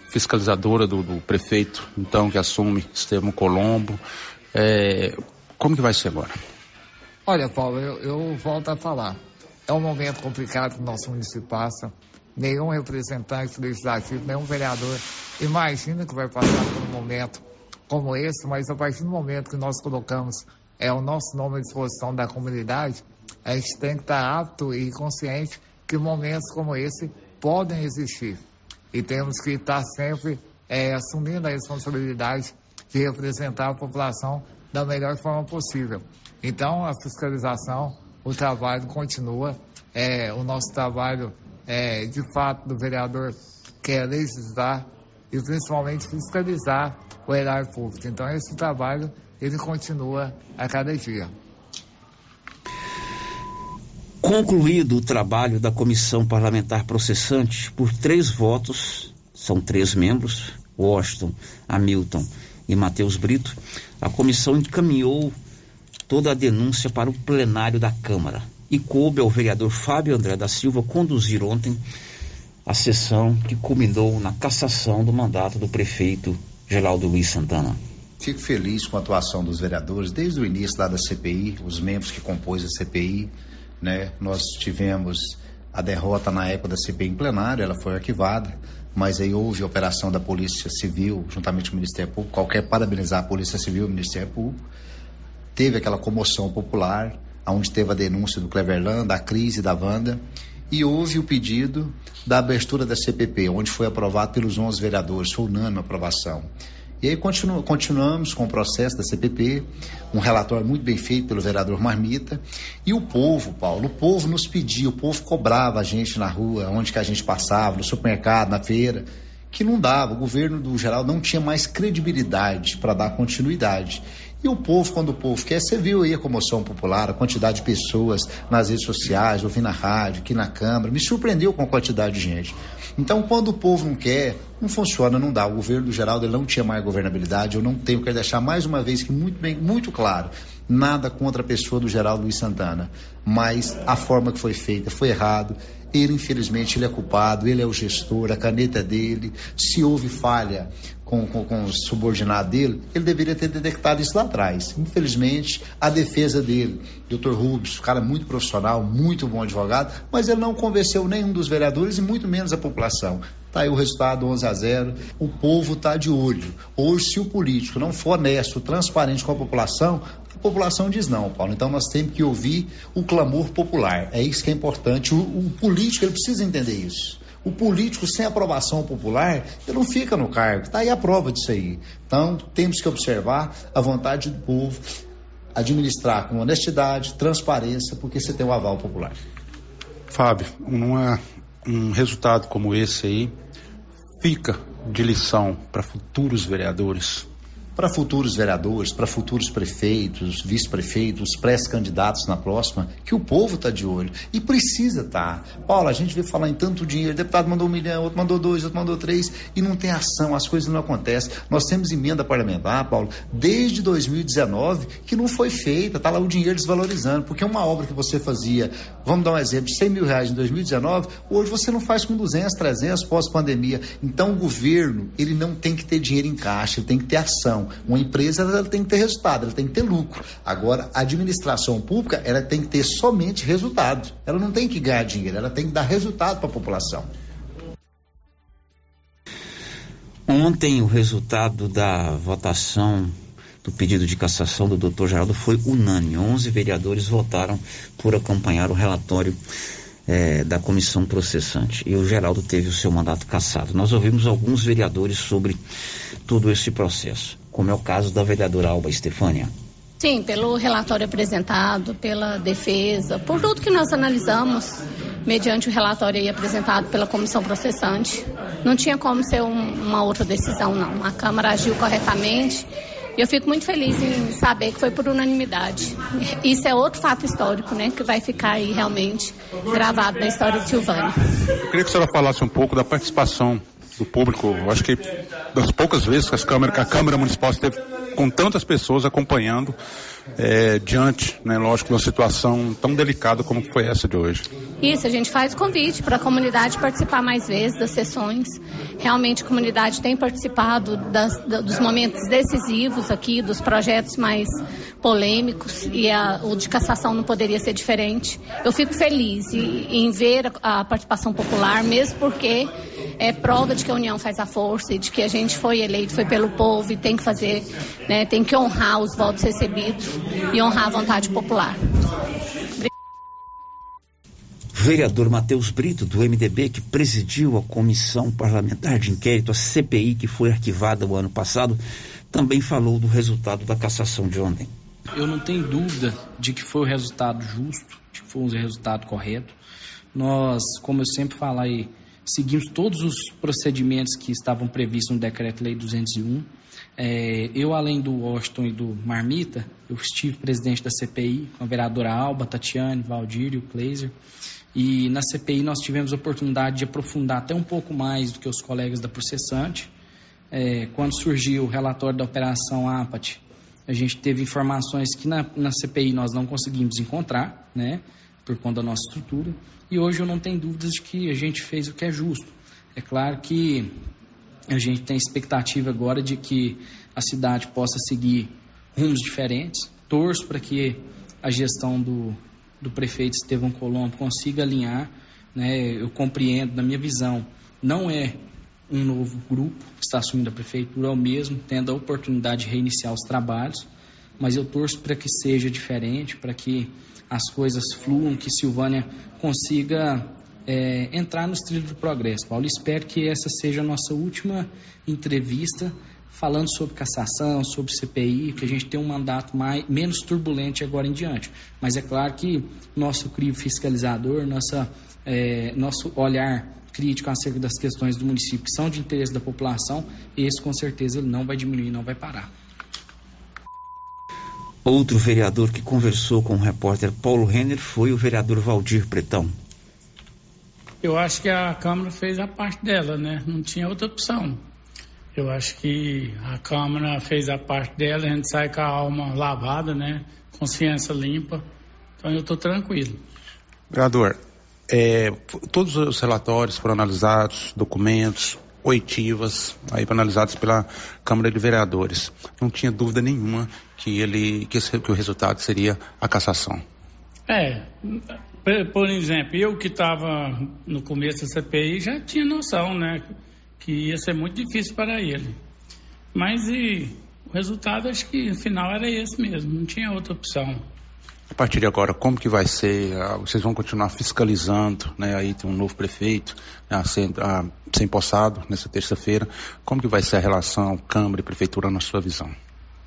fiscalizadora do, do prefeito, então, que assume Estevam Colombo. É, como que vai ser agora? Olha, Paulo, eu, eu volto a falar. É um momento complicado que o nosso município passa. Nenhum representante legislativo, nenhum vereador imagina que vai passar por um momento como esse, mas a partir do momento que nós colocamos é, o nosso nome à disposição da comunidade, a gente tem que estar apto e consciente que momentos como esse podem existir. E temos que estar sempre é, assumindo a responsabilidade de representar a população da melhor forma possível. Então, a fiscalização, o trabalho continua. É, o nosso trabalho, é, de fato, do vereador quer é legislar e principalmente fiscalizar o erário público. Então, esse trabalho, ele continua a cada dia. Concluído o trabalho da comissão parlamentar processante por três votos, são três membros, Washington, Hamilton e Matheus Brito, a comissão encaminhou toda a denúncia para o plenário da Câmara e coube ao vereador Fábio André da Silva conduzir ontem a sessão que culminou na cassação do mandato do prefeito Geraldo Luiz Santana. Fico feliz com a atuação dos vereadores desde o início lá da CPI, os membros que compôs a CPI, né? Nós tivemos a derrota na época da CPI em plenário, ela foi arquivada, mas aí houve a operação da Polícia Civil, juntamente com o Ministério Público, qualquer parabenizar a Polícia Civil e o Ministério Público. Teve aquela comoção popular, onde teve a denúncia do Cleverland, da crise da Wanda, e houve o pedido da abertura da CPP, onde foi aprovado pelos 11 vereadores, foi unânime a aprovação. E aí continu, continuamos com o processo da CPP, um relatório muito bem feito pelo vereador Marmita. E o povo, Paulo, o povo nos pedia, o povo cobrava a gente na rua, onde que a gente passava, no supermercado, na feira, que não dava. O governo do geral não tinha mais credibilidade para dar continuidade. E o povo, quando o povo quer, você viu aí a comoção popular, a quantidade de pessoas nas redes sociais, ouvindo na rádio, aqui na Câmara, me surpreendeu com a quantidade de gente. Então, quando o povo não quer, não funciona, não dá. O governo do Geraldo não tinha mais governabilidade, eu não tenho, que deixar mais uma vez que muito bem, muito claro, nada contra a pessoa do Geraldo Luiz Santana, mas a forma que foi feita foi errado. Ele, infelizmente, ele é culpado, ele é o gestor, a caneta é dele. Se houve falha com, com, com o subordinado dele, ele deveria ter detectado isso lá atrás. Infelizmente, a defesa dele, Dr. Rubens, cara muito profissional, muito bom advogado, mas ele não convenceu nenhum dos vereadores e muito menos a população. Está aí o resultado 11 a 0. O povo está de olho. Hoje, se o político não for honesto, transparente com a população, a população diz não, Paulo. Então nós temos que ouvir o clamor popular. É isso que é importante. O, o político ele precisa entender isso. O político sem aprovação popular, ele não fica no cargo. Está aí a prova disso aí. Então temos que observar a vontade do povo, administrar com honestidade, transparência, porque você tem o aval popular. Fábio, numa, um resultado como esse aí fica de lição para futuros vereadores? Para futuros vereadores, para futuros prefeitos, vice-prefeitos, pré-candidatos na próxima, que o povo está de olho. E precisa estar. Tá. Paulo, a gente vê falar em tanto dinheiro, o deputado mandou um milhão, outro mandou dois, outro mandou três, e não tem ação, as coisas não acontecem. Nós temos emenda parlamentar, Paulo, desde 2019, que não foi feita, está lá o dinheiro desvalorizando, porque uma obra que você fazia, vamos dar um exemplo, de 100 mil reais em 2019, hoje você não faz com 200, 300 pós-pandemia. Então o governo, ele não tem que ter dinheiro em caixa, ele tem que ter ação. Uma empresa ela tem que ter resultado, ela tem que ter lucro. Agora, a administração pública ela tem que ter somente resultado. Ela não tem que ganhar dinheiro, ela tem que dar resultado para a população. Ontem o resultado da votação do pedido de cassação do Dr. Geraldo foi unânime. 11 vereadores votaram por acompanhar o relatório é, da comissão processante. E o Geraldo teve o seu mandato cassado. Nós ouvimos alguns vereadores sobre todo esse processo, como é o caso da vereadora Alba Estefânia. Sim, pelo relatório apresentado, pela defesa, por tudo que nós analisamos, mediante o relatório apresentado pela comissão processante. Não tinha como ser um, uma outra decisão, não. A Câmara agiu corretamente e eu fico muito feliz em saber que foi por unanimidade. Isso é outro fato histórico, né, que vai ficar aí realmente gravado na história de Silvânia. Eu queria que a senhora falasse um pouco da participação do público. Eu acho que das poucas vezes que, as câmeras, que a Câmara Municipal esteve com tantas pessoas acompanhando é, diante, né, lógico, de uma situação tão delicada como foi essa de hoje. Isso, a gente faz convite para a comunidade participar mais vezes das sessões. Realmente a comunidade tem participado das, dos momentos decisivos aqui, dos projetos mais polêmicos e a, o de cassação não poderia ser diferente. Eu fico feliz em, em ver a, a participação popular, mesmo porque é prova de que a união faz a força e de que a gente foi eleito, foi pelo povo e tem que fazer, né, tem que honrar os votos recebidos e honrar a vontade popular. Vereador Matheus Brito, do MDB, que presidiu a comissão parlamentar de inquérito, a CPI, que foi arquivada o ano passado, também falou do resultado da cassação de ontem. Eu não tenho dúvida de que foi o resultado justo, de que foi o resultado correto. Nós, como eu sempre falo aí, seguimos todos os procedimentos que estavam previstos no Decreto-Lei 201. É, eu, além do Washington e do Marmita, eu estive presidente da CPI com a vereadora Alba, Tatiane, Valdir e o Kleiser. E na CPI nós tivemos a oportunidade de aprofundar até um pouco mais do que os colegas da processante. É, quando surgiu o relatório da Operação APAT, a gente teve informações que na, na CPI nós não conseguimos encontrar, né? por conta da nossa estrutura. E hoje eu não tenho dúvidas de que a gente fez o que é justo. É claro que A gente tem expectativa agora de que a cidade possa seguir rumos diferentes. Torço para que a gestão do, do prefeito Estevão Colombo consiga alinhar. Né? Eu compreendo, na minha visão, não é um novo grupo que está assumindo a prefeitura, é o mesmo, tendo a oportunidade de reiniciar os trabalhos, mas eu torço para que seja diferente, para que as coisas fluam, que Silvânia consiga é, entrar nos trilhos do progresso. Paulo, espero que essa seja a nossa última entrevista falando sobre cassação, sobre CPI, que a gente tem um mandato mais, menos turbulento agora em diante. Mas é claro que nosso crivo fiscalizador, nossa, é, nosso olhar crítico acerca das questões do município que são de interesse da população, esse com certeza ele não vai diminuir, não vai parar. Outro vereador que conversou com o repórter Paulo Renner foi o vereador Valdir Pretão. Eu acho que a Câmara fez a parte dela, né? Não tinha outra opção. Eu acho que a Câmara fez a parte dela, a gente sai com a alma lavada, né? Consciência limpa. Então eu estou tranquilo. Vereador, é, todos os relatórios foram analisados, documentos, oitivas, aí analisados pela Câmara de Vereadores. Não tinha dúvida nenhuma que ele que, esse, que o resultado seria a cassação. É, por exemplo, eu que estava no começo da CPI já tinha noção, né, que ia ser muito difícil para ele. Mas e, o resultado acho que no final era esse mesmo, não tinha outra opção. A partir de agora, como que vai ser? Ah, vocês vão continuar fiscalizando, né? Aí tem um novo prefeito né, a ser, a ser empossado nessa terça-feira. Como que vai ser a relação Câmara e Prefeitura na sua visão?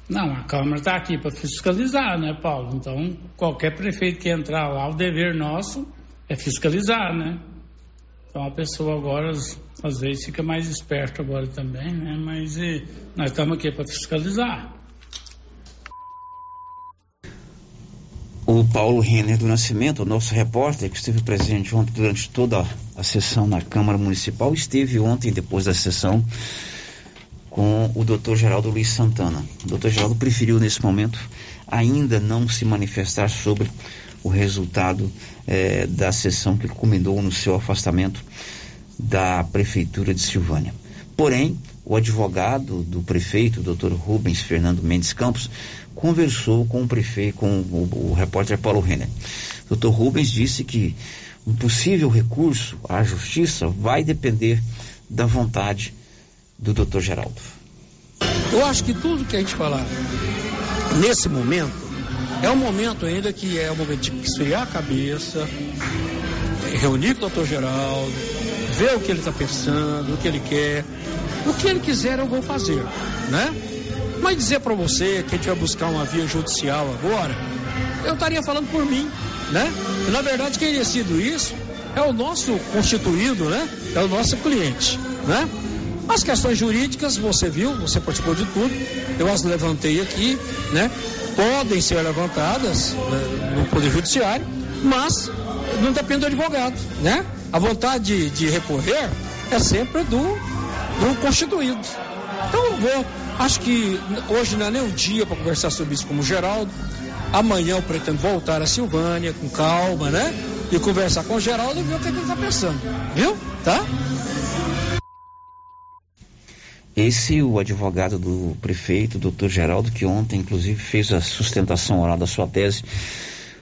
Não, a Câmara está aqui para fiscalizar, né, Paulo? Então, qualquer prefeito que entrar lá, o dever nosso é fiscalizar, né? Então, a pessoa agora, às vezes, fica mais esperta agora também, né? Mas e, nós estamos aqui para fiscalizar. O Paulo Renner do Nascimento, nosso repórter, que esteve presente ontem durante toda a sessão na Câmara Municipal, esteve ontem, depois da sessão, com o doutor Geraldo Luiz Santana. O doutor Geraldo preferiu, nesse momento, ainda não se manifestar sobre o resultado eh, da sessão que culminou no seu afastamento da Prefeitura de Silvânia. Porém, o advogado do prefeito, doutor Rubens Fernando Mendes Campos, conversou com o prefeito, com o, o repórter Paulo Renner. Doutor Rubens disse que um possível recurso à justiça vai depender da vontade do doutor Geraldo. Eu acho que tudo que a gente falar nesse momento é um momento ainda que é o momento de esfriar a cabeça, reunir com o doutor Geraldo, ver o que ele está pensando, o que ele quer. O que ele quiser eu vou fazer, né? Mas dizer para você que a gente vai buscar uma via judicial agora, eu estaria falando por mim, né? E, na verdade, quem decide isso é o nosso constituído, né? É o nosso cliente, né? As questões jurídicas, você viu, você participou de tudo, eu as levantei aqui, né? Podem ser levantadas né, no Poder Judiciário, mas não depende do advogado, né? A vontade de, de recorrer é sempre do, do constituído. Então eu vou Acho que hoje não é nem o dia para conversar sobre isso como Geraldo. Amanhã eu pretendo voltar a Silvânia com calma, né? E conversar com o Geraldo e ver o que, é ele está pensando. Viu? Tá? Esse o advogado do prefeito, doutor Geraldo, que ontem, inclusive, fez a sustentação oral da sua tese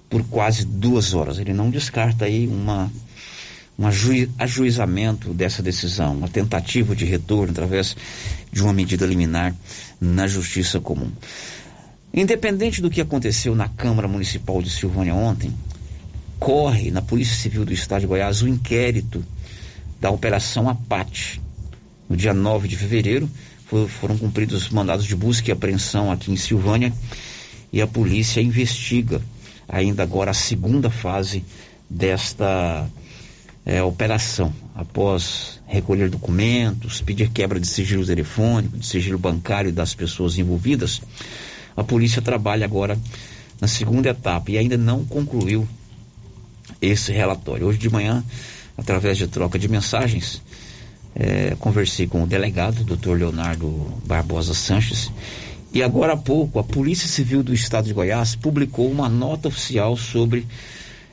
por quase duas horas. Ele não descarta aí uma um ajuizamento dessa decisão, uma tentativa de retorno através de uma medida liminar na Justiça Comum. Independente do que aconteceu na Câmara Municipal de Silvânia ontem, corre na Polícia Civil do Estado de Goiás o inquérito da Operação Apate. No dia 9 de fevereiro, foram cumpridos mandados de busca e apreensão aqui em Silvânia e a polícia investiga ainda agora a segunda fase desta é, operação, após recolher documentos, pedir quebra de sigilo telefônico, de sigilo bancário das pessoas envolvidas, a polícia trabalha agora na segunda etapa e ainda não concluiu esse relatório. Hoje de manhã, através de troca de mensagens, é, conversei com o delegado, doutor Leonardo Barbosa Sanches, e agora há pouco a Polícia Civil do Estado de Goiás publicou uma nota oficial sobre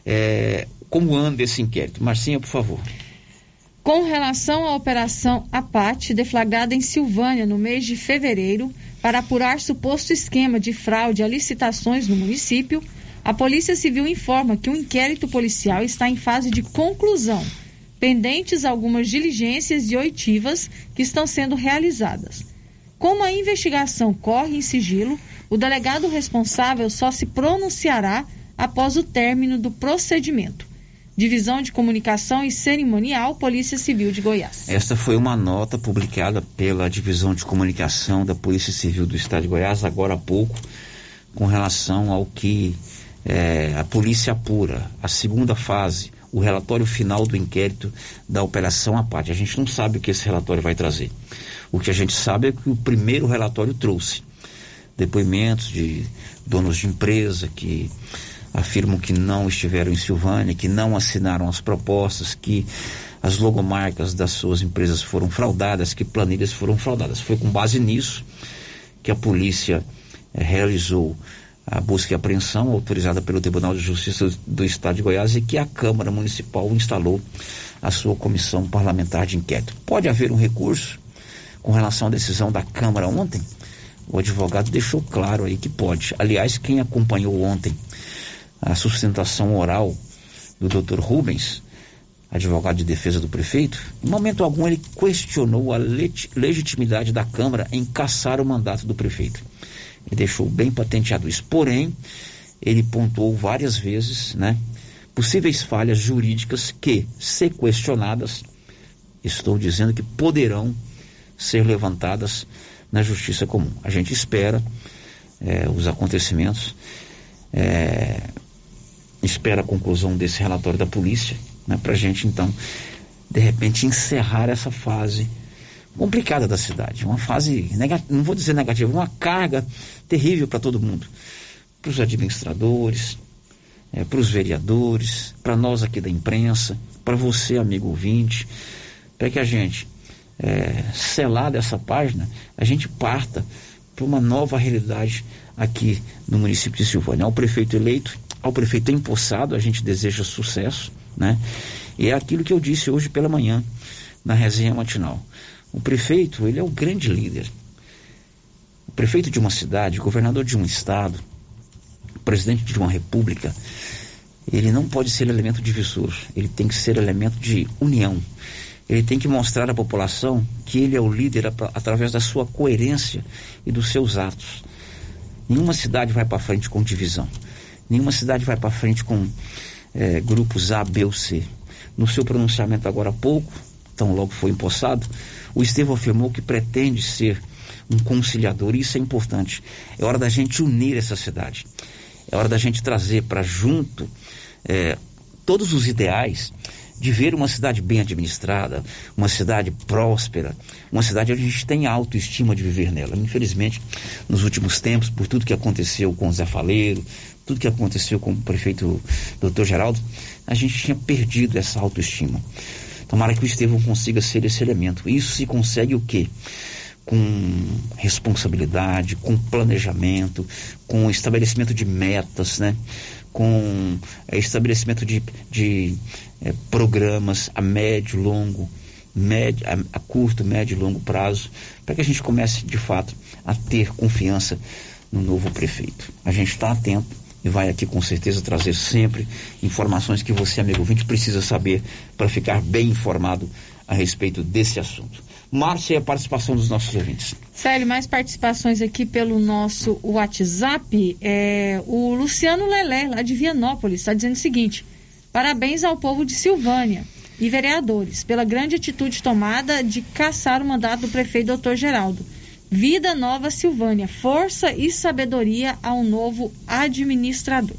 é, como anda esse inquérito. Marcinha, por favor. com relação à Operação Apate, deflagrada em Silvânia no mês de fevereiro, para apurar suposto esquema de fraude a licitações no município, a Polícia Civil informa que o inquérito policial está em fase de conclusão, pendentes algumas diligências e oitivas que estão sendo realizadas. Como a investigação corre em sigilo, o delegado responsável só se pronunciará após o término do procedimento. Divisão de Comunicação e Cerimonial, Polícia Civil de Goiás. Esta foi uma nota publicada pela Divisão de Comunicação da Polícia Civil do Estado de Goiás, agora há pouco, com relação ao que é, a polícia apura, a segunda fase, o relatório final do inquérito da Operação Apate. A gente não sabe o que esse relatório vai trazer. O que a gente sabe é que o primeiro relatório trouxe depoimentos de donos de empresa que afirmam que não estiveram em Silvânia, que não assinaram as propostas, que as logomarcas das suas empresas foram fraudadas, que planilhas foram fraudadas. Foi com base nisso que a polícia eh, realizou a busca e apreensão autorizada pelo Tribunal de Justiça do Estado de Goiás e que a Câmara Municipal instalou a sua comissão parlamentar de inquérito. Pode haver um recurso com relação à decisão da Câmara ontem? O advogado deixou claro aí que pode. Aliás, quem acompanhou ontem a sustentação oral do Dr. Rubens, advogado de defesa do prefeito, em momento algum ele questionou a legitimidade da Câmara em caçar o mandato do prefeito. Ele deixou bem patenteado isso. Porém, ele pontuou várias vezes, né, possíveis falhas jurídicas que, se questionadas, estou dizendo que poderão ser levantadas na justiça comum. A gente espera é, os acontecimentos é, espera a conclusão desse relatório da polícia, né, para a gente então, de repente, encerrar essa fase complicada da cidade, uma fase, não vou dizer negativa, uma carga terrível para todo mundo, para os administradores, é, para os vereadores, para nós aqui da imprensa, para você, amigo ouvinte, para que a gente, é, selar dessa página, a gente parta para uma nova realidade aqui no município de Silvânia. Ao prefeito eleito, ao prefeito empossado, a gente deseja sucesso, né? E é aquilo que eu disse hoje pela manhã, na resenha matinal. O prefeito, ele é o grande líder. O prefeito de uma cidade, governador de um estado, presidente de uma república, ele não pode ser elemento divisor, ele tem que ser elemento de união. Ele tem que mostrar à população que ele é o líder através da sua coerência e dos seus atos. Nenhuma cidade vai para frente com divisão. Nenhuma cidade vai para frente com é, grupos A, B ou C. No seu pronunciamento agora há pouco, tão logo foi empossado, o Estevão afirmou que pretende ser um conciliador, e isso é importante. É hora da gente unir essa cidade. É hora da gente trazer para junto é, todos os ideais de ver uma cidade bem administrada, uma cidade próspera, uma cidade onde a gente tem autoestima de viver nela. Infelizmente, nos últimos tempos, por tudo que aconteceu com o Zé Faleiro, tudo que aconteceu com o prefeito Dr. Geraldo, a gente tinha perdido essa autoestima. Tomara que o Estevão consiga ser esse elemento. Isso se consegue o quê? Com responsabilidade, com planejamento, com estabelecimento de metas, né? com é, estabelecimento de, de é, programas a médio, longo, médio, a, a curto, médio e longo prazo, para que a gente comece de fato a ter confiança no novo prefeito. A gente está atento e vai aqui com certeza trazer sempre informações que você, amigo ouvinte, precisa saber para ficar bem informado a respeito desse assunto. Márcia, a participação dos nossos ouvintes. Célio, mais participações aqui pelo nosso WhatsApp. É, o Luciano Lelé, lá de Vianópolis, está dizendo o seguinte: parabéns ao povo de Silvânia e vereadores pela grande atitude tomada de caçar o mandato do prefeito doutor Geraldo. Vida Nova Silvânia, força e sabedoria ao novo administrador.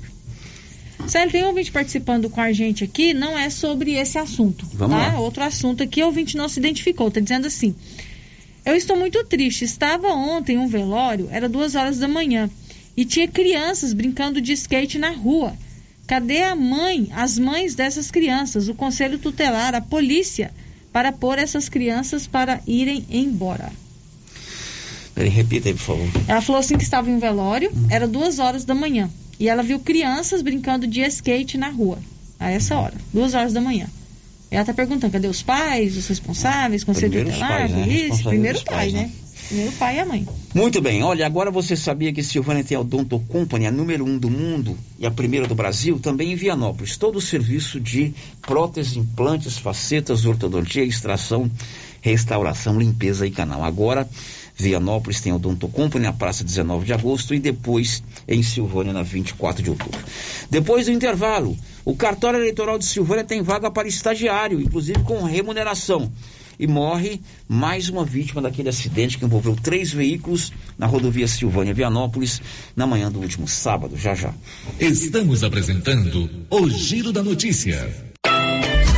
Célio, tem um ouvinte participando com a gente aqui, não é sobre esse assunto. Vamos tá? lá. Outro assunto aqui, o ouvinte não se identificou, está dizendo assim. Eu estou muito triste. Estava ontem um velório, era duas horas da manhã, e tinha crianças brincando de skate na rua. Cadê a mãe, as mães dessas crianças, o conselho tutelar, a polícia, para pôr essas crianças para irem embora? Peraí, repita aí, por favor. Ela falou assim que estava em um velório, era duas horas da manhã. E ela viu crianças brincando de skate na rua, a essa hora, duas horas da manhã. Ela está perguntando, cadê os pais, os responsáveis, conselho tutelar, né? isso? Primeiro pai, né? né? Primeiro pai e a mãe. Muito bem, olha, agora você sabia que Silvânia tem a Odonto Company, a número um do mundo e a primeira do Brasil, também em Vianópolis. Todo o serviço de próteses, implantes, facetas, ortodontia, extração, restauração, limpeza e canal. Agora, Vianópolis tem a Odonto Company na praça 19 de agosto e depois em Silvânia na 24 de outubro. Depois do intervalo, o cartório eleitoral de Silvânia tem vaga para estagiário, inclusive com remuneração e morre mais uma vítima daquele acidente que envolveu três veículos na rodovia Silvânia Vianópolis na manhã do último sábado. Já já. Estamos apresentando o Giro da Notícia.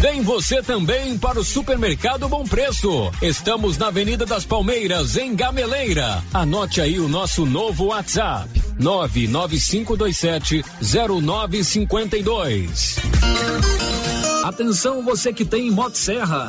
Vem você também para o Supermercado Bom Preço. Estamos na Avenida das Palmeiras, em Gameleira. Anote aí o nosso novo WhatsApp: 99527 0952. Atenção você que tem Motosserra.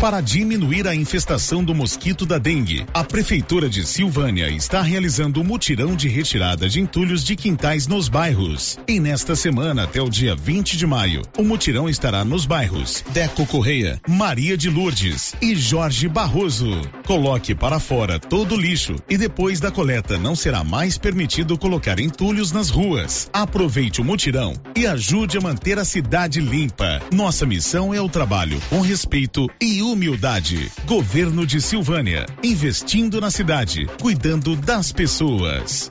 Para diminuir a infestação do mosquito da dengue, a Prefeitura de Silvânia está realizando um mutirão de retirada de entulhos de quintais nos bairros. E nesta semana, até o dia 20 de maio, o mutirão estará nos bairros Deco Correia, Maria de Lourdes e Jorge Barroso. Coloque para fora todo o lixo e depois da coleta não será mais permitido colocar entulhos nas ruas. Aproveite o mutirão e ajude a manter a cidade limpa. Nossa missão é o trabalho com respeito e humildade. Governo de Silvânia, investindo na cidade, cuidando das pessoas.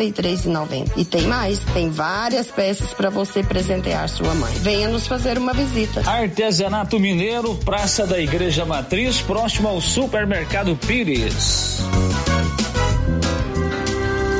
63,90. E tem mais, tem várias peças para você presentear sua mãe. Venha nos fazer uma visita. Artesanato Mineiro, Praça da Igreja Matriz, próximo ao Supermercado Pires.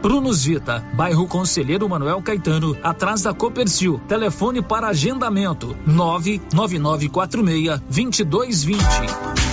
Prunus Vita, bairro Conselheiro Manuel Caetano, atrás da Copercil. Telefone para agendamento: 99946-2220.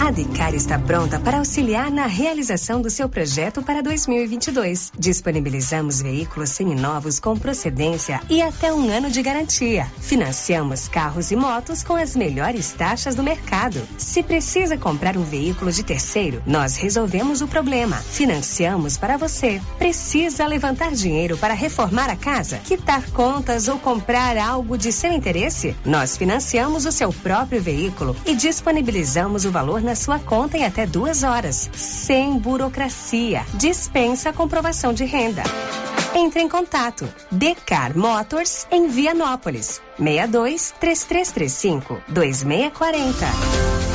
A Decar está pronta para auxiliar na realização do seu projeto para 2022. Disponibilizamos veículos seminovos com procedência e até um ano de garantia. Financiamos carros e motos com as melhores taxas do mercado. Se precisa comprar um veículo de terceiro, nós resolvemos o problema. Financiamos para você. Precisa levantar dinheiro para reformar a casa, quitar contas ou comprar algo de seu interesse? Nós financiamos o seu próprio veículo e disponibilizamos o valor na sua conta em até duas horas, sem burocracia. Dispensa a comprovação de renda. Entre em contato. Decar Motors em Vianópolis. 62 3335 2640.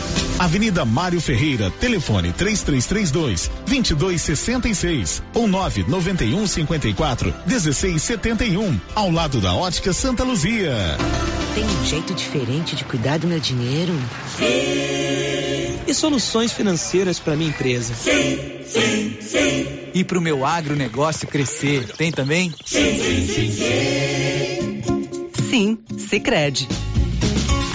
Avenida Mário Ferreira, telefone 3332 2266 ou 991 54 1671, ao lado da Ótica Santa Luzia. Tem um jeito diferente de cuidar do meu dinheiro? Sim. E soluções financeiras para minha empresa? Sim, sim, sim. E para o meu agronegócio crescer? Tem também? Sim, sim, sim, sim. Sim, Sicredi.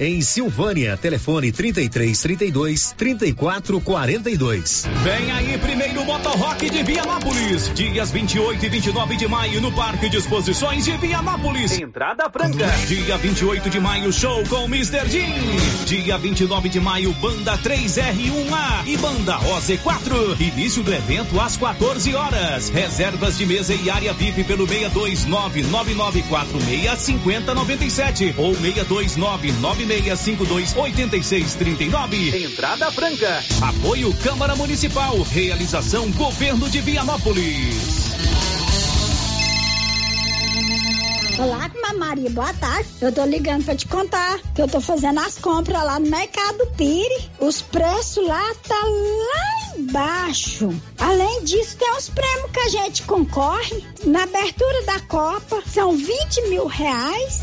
em Silvânia. Telefone 33 32 34 42. Vem aí primeiro Moto Rock de Vianópolis. Dias 28 e 29 de maio no Parque de Exposições de Vianópolis. Entrada franca. Dia 28 de maio, show com Mr. Jean. Dia 29 de maio, Banda 3R1A e Banda OZ4. Início do evento às 14 horas. Reservas de mesa e área VIP pelo 62996465097 ou 629 9652 8639. Entrada franca. Apoio Câmara Municipal. Realização Governo de Vianópolis. Olá, Maria, boa tarde. Eu tô ligando pra te contar que eu tô fazendo as compras lá no Mercado Pire. Os preços lá tá lá embaixo. Além disso, tem os prêmios que a gente concorre. Na abertura da Copa, são 20 mil reais.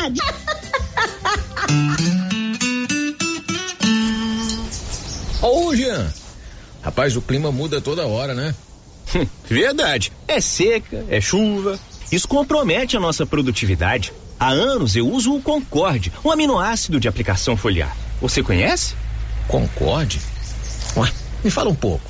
comadre? Ô, Jean. Rapaz, o clima muda toda hora, né? Verdade. É seca, é chuva. Isso compromete a nossa produtividade. Há anos eu uso o Concorde, um aminoácido de aplicação foliar. Você conhece? Concorde? Ué, me fala um pouco.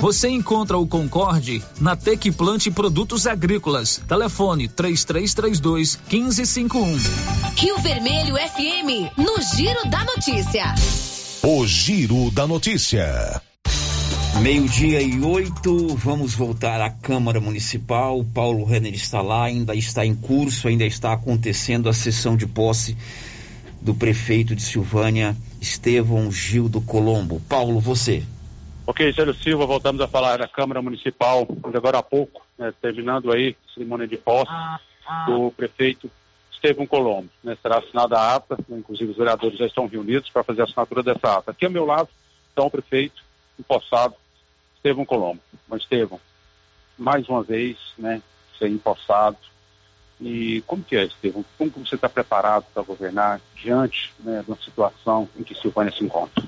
Você encontra o Concorde na Tec Plante Produtos Agrícolas. Telefone 3332 1551. Rio Vermelho FM, no Giro da Notícia. O Giro da Notícia. Meio-dia e oito, vamos voltar à Câmara Municipal. Paulo Renner está lá, ainda está em curso, ainda está acontecendo a sessão de posse do prefeito de Silvânia, Estevão Gildo Colombo. Paulo, você. Ok, Célio Silva, voltamos a falar da Câmara Municipal, agora há pouco, né, terminando aí a cerimônia de posse do prefeito Estevão Colombo. Né, será assinada a ata, né, inclusive os vereadores já estão reunidos para fazer a assinatura dessa ata. Aqui ao meu lado está o prefeito empossado, Estevão Colombo. Mas, Estevão, mais uma vez, né, ser empossado. E como que é, Estevão? Como você está preparado para governar diante né, de uma situação em que Silvânia se encontra?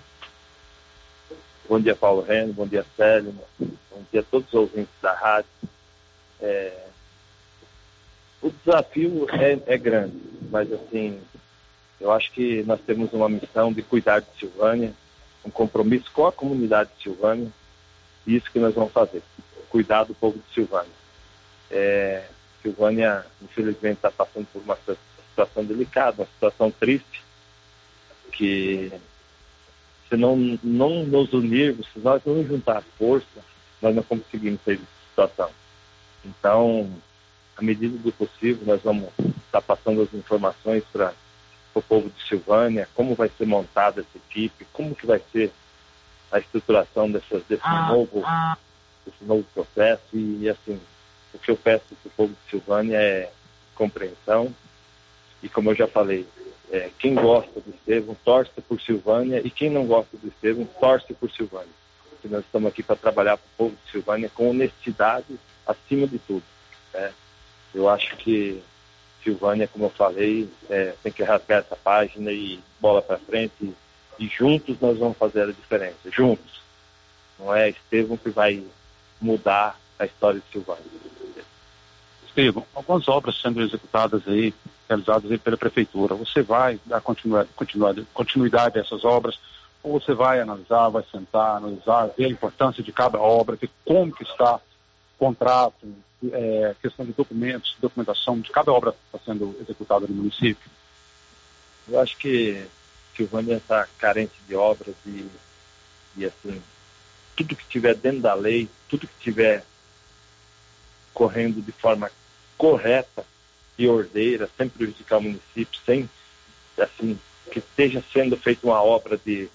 Bom dia, Paulo Reno. Bom dia, Célio. Bom dia a todos os ouvintes da rádio. É... O desafio é, é, grande, mas assim, eu acho que nós temos uma missão de cuidar de Silvânia, um compromisso com a comunidade de Silvânia, e isso que nós vamos fazer, cuidar do povo de Silvânia. É... Silvânia, infelizmente, está passando por uma situação delicada, uma situação triste, que se não, não nos unirmos, se nós não juntar força, nós não conseguimos sair dessa situação. Então, à medida do possível, nós vamos estar passando as informações para o povo de Silvânia, como vai ser montada essa equipe, como que vai ser a estruturação dessa, desse, ah, novo, ah. desse novo processo e, assim, o que eu peço para o povo de Silvânia é compreensão e, como eu já falei, é, quem gosta do Estevam torce por Silvânia e quem não gosta do Estevam torce por Silvânia. Porque nós estamos aqui para trabalhar para o povo de Silvânia com honestidade acima de tudo. Né? Eu acho que Silvânia, como eu falei, é, tem que rasgar essa página e bola para frente e, e juntos nós vamos fazer a diferença. Juntos. Não é Estevam que vai mudar a história de Silvânia. Estevam, algumas obras sendo executadas aí realizadas aí pela prefeitura. Você vai dar continuidade, continuidade, a essas obras ou você vai analisar, vai sentar, analisar, ver a importância de cada obra, ver como que está o contrato, é, questão de documentos, documentação de cada obra que está sendo executada no município? Eu acho que Silvânia está carente de obras e, e assim, tudo que tiver dentro da lei, tudo que tiver correndo de forma correta, e ordeira, sem prejudicar o município, sem assim, que esteja sendo feita uma obra de,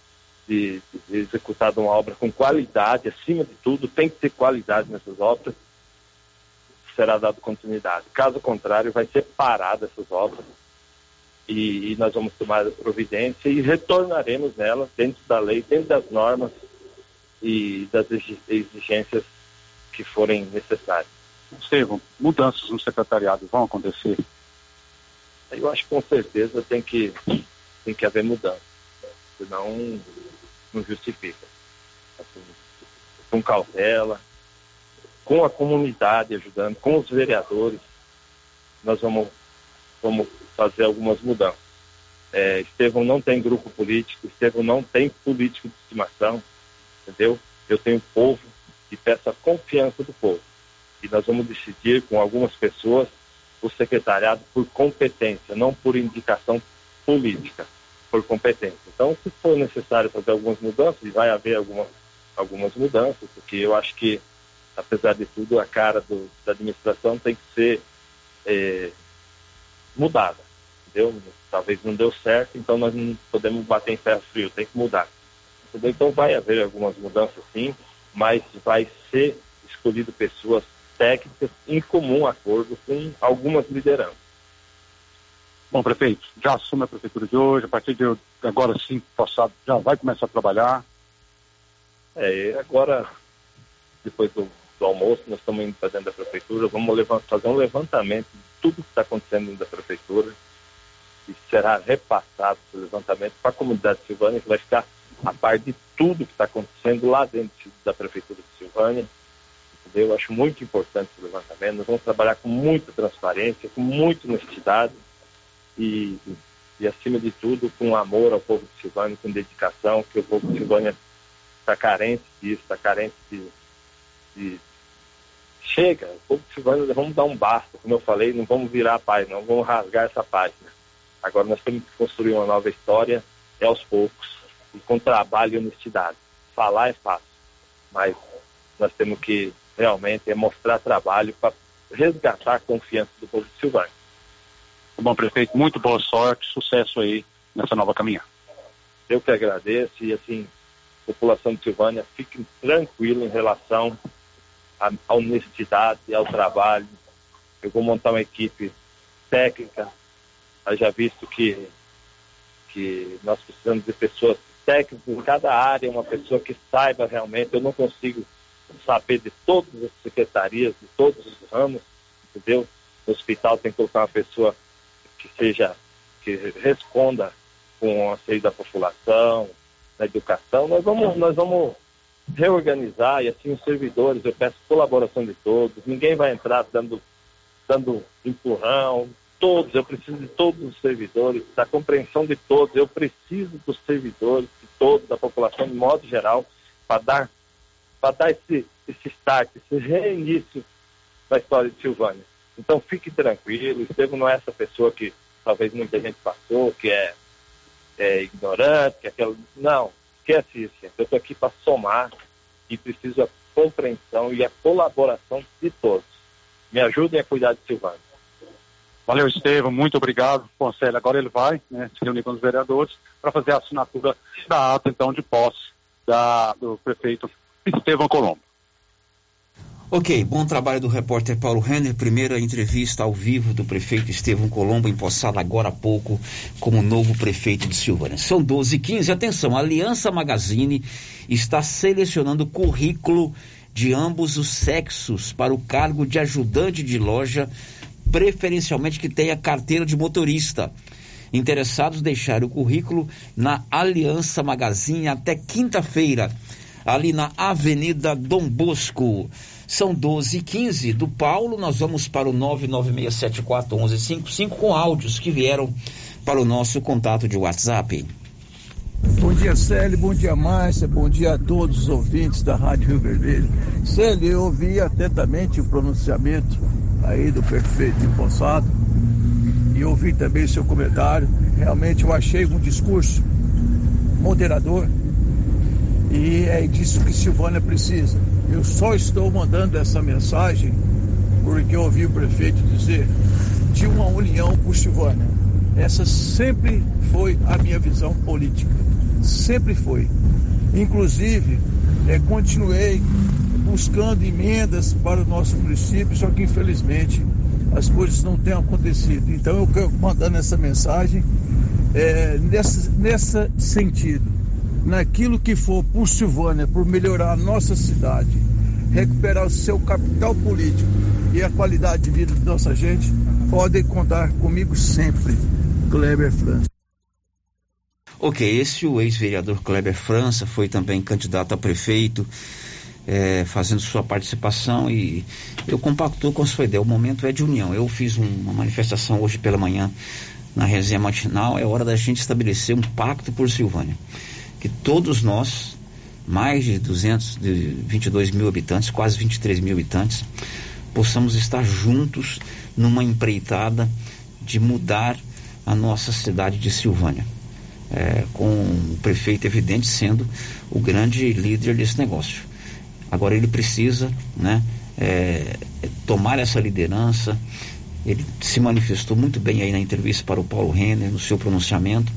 de, de executada uma obra com qualidade, acima de tudo, tem que ter qualidade nessas obras, será dado continuidade. Caso contrário, vai ser parada essas obras e, e nós vamos tomar providência e retornaremos nelas dentro da lei, dentro das normas e das exigências que forem necessárias. Estevam, mudanças no secretariado vão acontecer? Eu acho que com certeza tem que, tem que haver mudança, senão não justifica. Assim, com cautela, com a comunidade ajudando, com os vereadores, nós vamos, vamos fazer algumas mudanças. É, Estevão não tem grupo político, Estevão não tem político de estimação, entendeu? Eu tenho povo e peço a confiança do povo e nós vamos decidir com algumas pessoas o secretariado por competência, não por indicação política, por competência. Então, se for necessário fazer algumas mudanças, e vai haver algumas, algumas mudanças, porque eu acho que, apesar de tudo, a cara do, da administração tem que ser é, mudada, entendeu? Talvez não deu certo, então nós não podemos bater em ferro frio, tem que mudar. Entendeu? Então vai haver algumas mudanças sim, mas vai ser escolhido pessoas técnicas em comum acordo com algumas lideranças. Bom, prefeito, já assume a prefeitura de hoje, a partir de agora sim, passado, já vai começar a trabalhar? É, agora, depois do, do almoço, nós estamos indo para dentro da prefeitura, vamos levantar, fazer um levantamento de tudo que está acontecendo dentro da prefeitura e será repassado esse levantamento para a comunidade de Silvânia, que vai ficar a par de tudo que está acontecendo lá dentro da prefeitura de Silvânia eu acho muito importante esse levantamento. Nós vamos trabalhar com muita transparência, com muita honestidade e, e acima de tudo, com amor ao povo de Silvânia, com dedicação, que o povo de Silvânia está carente disso, está carente de, de, Chega, o povo de Silvânia, vamos dar um basta, como eu falei, não vamos virar a página, não vamos rasgar essa página. Agora nós temos que construir uma nova história, é aos poucos, e com trabalho e honestidade. Falar é fácil mas nós temos que realmente é mostrar trabalho para resgatar a confiança do povo de Silvânia. Bom, prefeito, muito boa sorte, sucesso aí nessa nova caminhada. Eu que agradeço e assim, população de Silvânia, fiquem tranquilo em relação à, à honestidade e ao trabalho. Eu vou montar uma equipe técnica, já visto que, que nós precisamos de pessoas técnicas em cada área, uma pessoa que saiba realmente, eu não consigo saber de todas as secretarias, de todos os ramos, entendeu? No hospital tem que colocar uma pessoa que seja, que responda com o anseio da população, da educação. Nós vamos, nós vamos reorganizar e assim os servidores, eu peço colaboração de todos, ninguém vai entrar dando, dando empurrão, todos, eu preciso de todos os servidores, da compreensão de todos, eu preciso dos servidores, de todos, da população de modo geral, para dar para dar esse, esse start, esse reinício da história de Silvânia. Então fique tranquilo, Estevam não é essa pessoa que talvez muita gente passou, que é, é ignorante, que é aquela. Não, esquece isso, gente. Eu estou aqui para somar e preciso a compreensão e a colaboração de todos. Me ajudem a cuidar de Silvânia. Valeu, Estevam, muito obrigado. Conselho, agora ele vai né, se reunir com os vereadores para fazer a assinatura da ata, então, de posse da, do prefeito Estevão Colombo. Ok, bom trabalho do repórter Paulo Renner. Primeira entrevista ao vivo do prefeito Estevão Colombo, empossado agora há pouco como novo prefeito de Silvânia. São 12 e 15 Atenção, a Aliança Magazine está selecionando currículo de ambos os sexos para o cargo de ajudante de loja, preferencialmente que tenha carteira de motorista. Interessados deixarem o currículo na Aliança Magazine até quinta-feira ali na Avenida Dom Bosco. São 12 e 15 do Paulo, nós vamos para o 996741155 com áudios que vieram para o nosso contato de WhatsApp. Bom dia, Célio, bom dia, Márcia, bom dia a todos os ouvintes da Rádio Rio Vermelho. Célio, eu ouvi atentamente o pronunciamento aí do prefeito empossado e ouvi também seu comentário. Realmente eu achei um discurso moderador, e é disso que Silvânia precisa. Eu só estou mandando essa mensagem porque eu ouvi o prefeito dizer de uma união por Silvânia. Essa sempre foi a minha visão política. Sempre foi. Inclusive, é, continuei buscando emendas para o nosso município, só que infelizmente as coisas não têm acontecido. Então eu quero mandando essa mensagem é, nessa sentido naquilo que for por Silvânia, por melhorar a nossa cidade, recuperar o seu capital político e a qualidade de vida da nossa gente, podem contar comigo sempre, Kleber França. Ok, esse o ex-vereador Kleber França foi também candidato a prefeito, é, fazendo sua participação e eu compactou com a sua ideia. O momento é de união. Eu fiz um, uma manifestação hoje pela manhã na resenha matinal. É hora da gente estabelecer um pacto por Silvânia que todos nós, mais de 222 mil habitantes, quase 23 mil habitantes, possamos estar juntos numa empreitada de mudar a nossa cidade de Silvânia. É, com o prefeito evidente sendo o grande líder desse negócio. Agora ele precisa né, é, tomar essa liderança. Ele se manifestou muito bem aí na entrevista para o Paulo Renner, no seu pronunciamento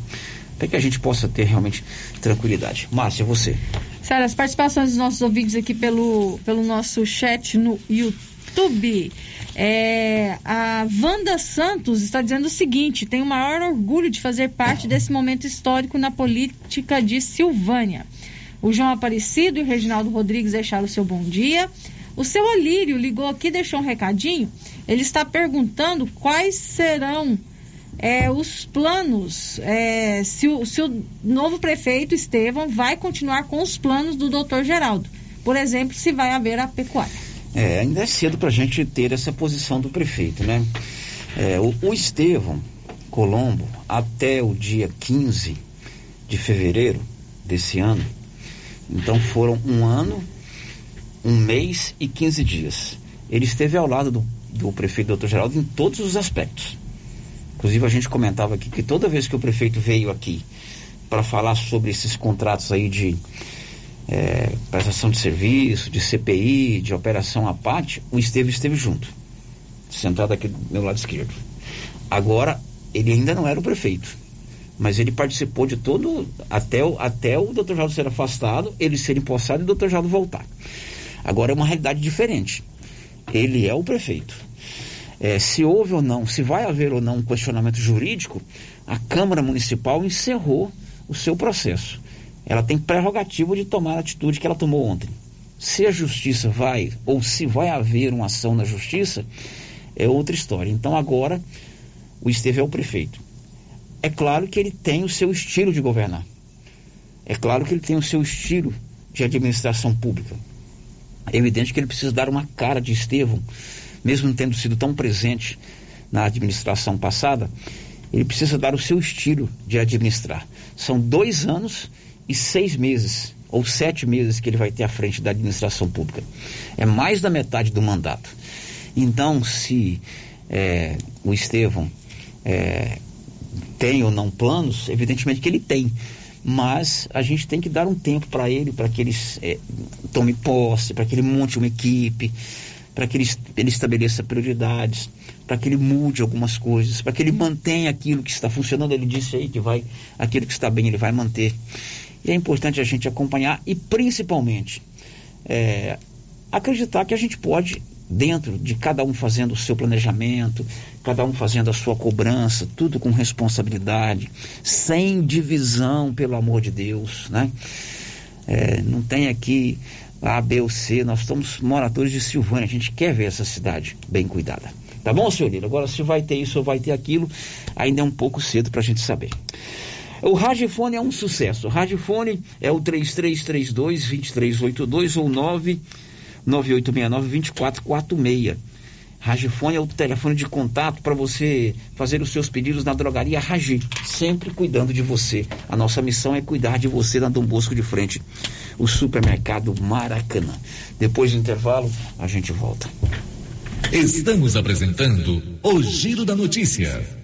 para que a gente possa ter realmente tranquilidade. Márcia, você. Sério, as participações dos nossos ouvintes aqui pelo, pelo nosso chat no YouTube. É, a Wanda Santos está dizendo o seguinte: tenho o maior orgulho de fazer parte desse momento histórico na política de Silvânia. O João Aparecido e o Reginaldo Rodrigues deixaram o seu bom dia. O seu Alírio ligou aqui deixou um recadinho. Ele está perguntando quais serão é, os planos, é, se, o, se o novo prefeito Estevam vai continuar com os planos do doutor Geraldo. Por exemplo, se vai haver a pecuária. É, ainda é cedo para a gente ter essa posição do prefeito, né? É, o, o Estevão Colombo, até o dia 15 de fevereiro desse ano, então foram um ano, um mês e 15 dias. Ele esteve ao lado do, do prefeito doutor Geraldo em todos os aspectos. Inclusive a gente comentava aqui que toda vez que o prefeito veio aqui para falar sobre esses contratos aí de é, prestação de serviço, de CPI, de operação APAT, o Estevam esteve junto, sentado aqui do meu lado esquerdo. Agora, ele ainda não era o prefeito, mas ele participou de todo, até o, até o Dr. Jaldo ser afastado, ele ser empossado e o Dr. Jaldo voltar. Agora é uma realidade diferente. Ele é o prefeito. É, se houve ou não, se vai haver ou não um questionamento jurídico, a Câmara Municipal encerrou o seu processo ela tem prerrogativa de tomar a atitude que ela tomou ontem. Se a justiça vai, ou se vai haver uma ação na justiça, é outra história. Então agora o Esteve é o prefeito. É claro que ele tem o seu estilo de governar. É claro que ele tem o seu estilo de administração pública. É evidente que ele precisa dar uma cara de Estevão, mesmo tendo sido tão presente na administração passada, ele precisa dar o seu estilo de administrar. São dois anos e seis meses ou sete meses que ele vai ter à frente da administração pública. É mais da metade do mandato. Então, se é, o Estevão é, tem ou não planos, evidentemente que ele tem. Mas a gente tem que dar um tempo para ele, para que ele é, tome posse, para que ele monte uma equipe, para que ele, ele estabeleça prioridades, para que ele mude algumas coisas, para que ele mantenha aquilo que está funcionando. Ele disse aí que vai, aquilo que está bem, ele vai manter. E é importante a gente acompanhar e, principalmente, é, acreditar que a gente pode, dentro de cada um fazendo o seu planejamento, cada um fazendo a sua cobrança, tudo com responsabilidade, sem divisão, pelo amor de Deus, né? É, não tem aqui A, B ou C, nós somos moradores de Silvânia, a gente quer ver essa cidade bem cuidada. Tá bom, senhor Lira? Agora, se vai ter isso ou vai ter aquilo, ainda é um pouco cedo para a gente saber. O Radifone é um sucesso. O Radifone é o 3332-2382 ou 99869-2446. Ragifone é o telefone de contato para você fazer os seus pedidos na drogaria Ragi, sempre cuidando de você. A nossa missão é cuidar de você na Dom Bosco de frente, o supermercado Maracanã. Depois do intervalo, a gente volta. Estamos apresentando o Giro da Notícia.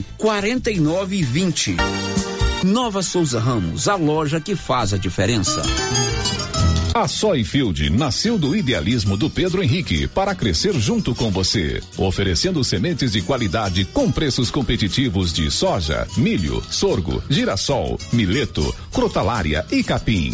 49 e 20. Nova Souza Ramos, a loja que faz a diferença. A Soyfield nasceu do idealismo do Pedro Henrique para crescer junto com você, oferecendo sementes de qualidade com preços competitivos de soja, milho, sorgo, girassol, mileto, crotalária e capim.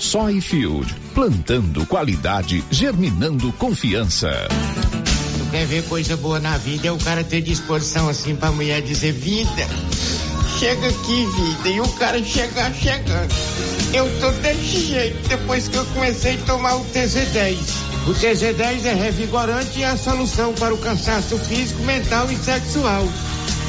Soyfield, plantando qualidade, germinando confiança. Tu quer ver coisa boa na vida é o cara ter disposição assim pra mulher dizer vida. Chega aqui, vida, e o cara chegar chegando. Eu tô desse jeito depois que eu comecei a tomar o TZ10. O TZ10 é revigorante e é a solução para o cansaço físico, mental e sexual.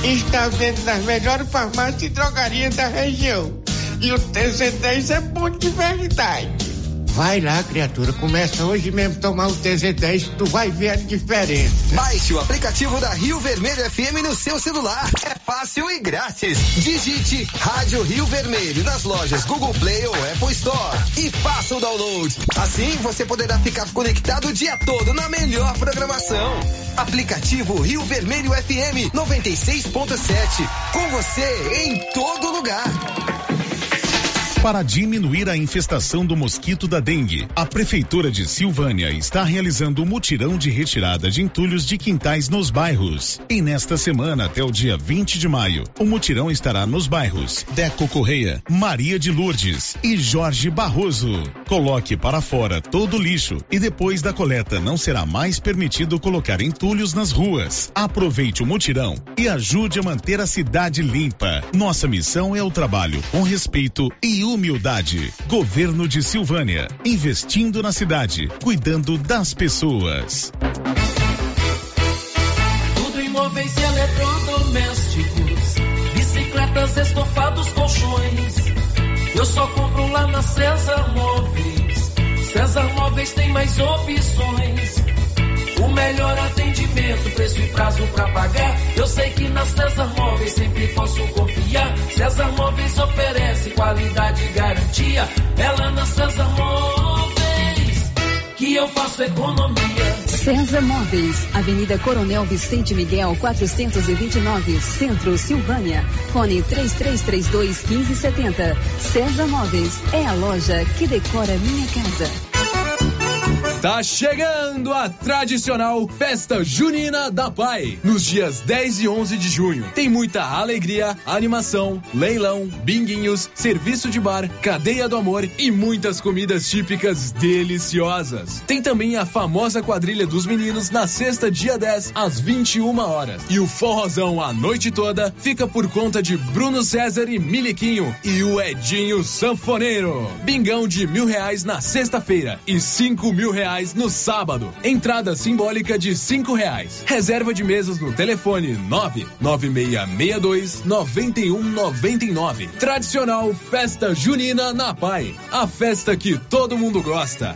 Está vendo nas melhores farmácias e drogarias da região. E o TZ10 é bom de verdade. Vai lá, criatura. Começa hoje mesmo a tomar o TZ10, tu vai ver a diferença. Baixe o aplicativo da Rio Vermelho FM no seu celular. É fácil e grátis. Digite Rádio Rio Vermelho nas lojas Google Play ou Apple Store e faça o download. Assim você poderá ficar conectado o dia todo na melhor programação. Aplicativo Rio Vermelho FM 96.7. Com você em todo lugar. Para diminuir a infestação do mosquito da dengue, a Prefeitura de Silvânia está realizando um mutirão de retirada de entulhos de quintais nos bairros. E nesta semana, até o dia 20 de maio, o mutirão estará nos bairros Deco Correia, Maria de Lourdes e Jorge Barroso. Coloque para fora todo o lixo e depois da coleta não será mais permitido colocar entulhos nas ruas. Aproveite o mutirão e ajude a manter a cidade limpa. Nossa missão é o trabalho com respeito e humildade. Governo de Silvânia, investindo na cidade, cuidando das pessoas. Tudo em móveis e eletrodomésticos, bicicletas, estofados, colchões. Eu só compro lá na César Móveis. César Móveis tem mais opções. O melhor atendimento, preço e prazo pra pagar. Eu sei que na César Móveis sempre posso É lá na César Móveis que eu faço economia. César Móveis, Avenida Coronel Vicente Miguel, 429, Centro, Silvânia. Fone 3332 1570. César Móveis é a loja que decora minha casa. Tá chegando a tradicional Festa Junina da Pai, nos dias 10 e 11 de junho. Tem muita alegria, animação, leilão, binguinhos, serviço de bar, cadeia do amor e muitas comidas típicas deliciosas. Tem também a famosa quadrilha dos meninos na sexta, dia 10, às 21 horas. E o forrozão a noite toda fica por conta de Bruno César e Miliquinho e o Edinho Sanfoneiro. Bingão de mil reais na sexta-feira e cinco mil reais no sábado. Entrada simbólica de cinco reais. Reserva de mesas no telefone nove nove meia meia dois noventa e um noventa e nove. Tradicional Festa Junina na Pai. A festa que todo mundo gosta.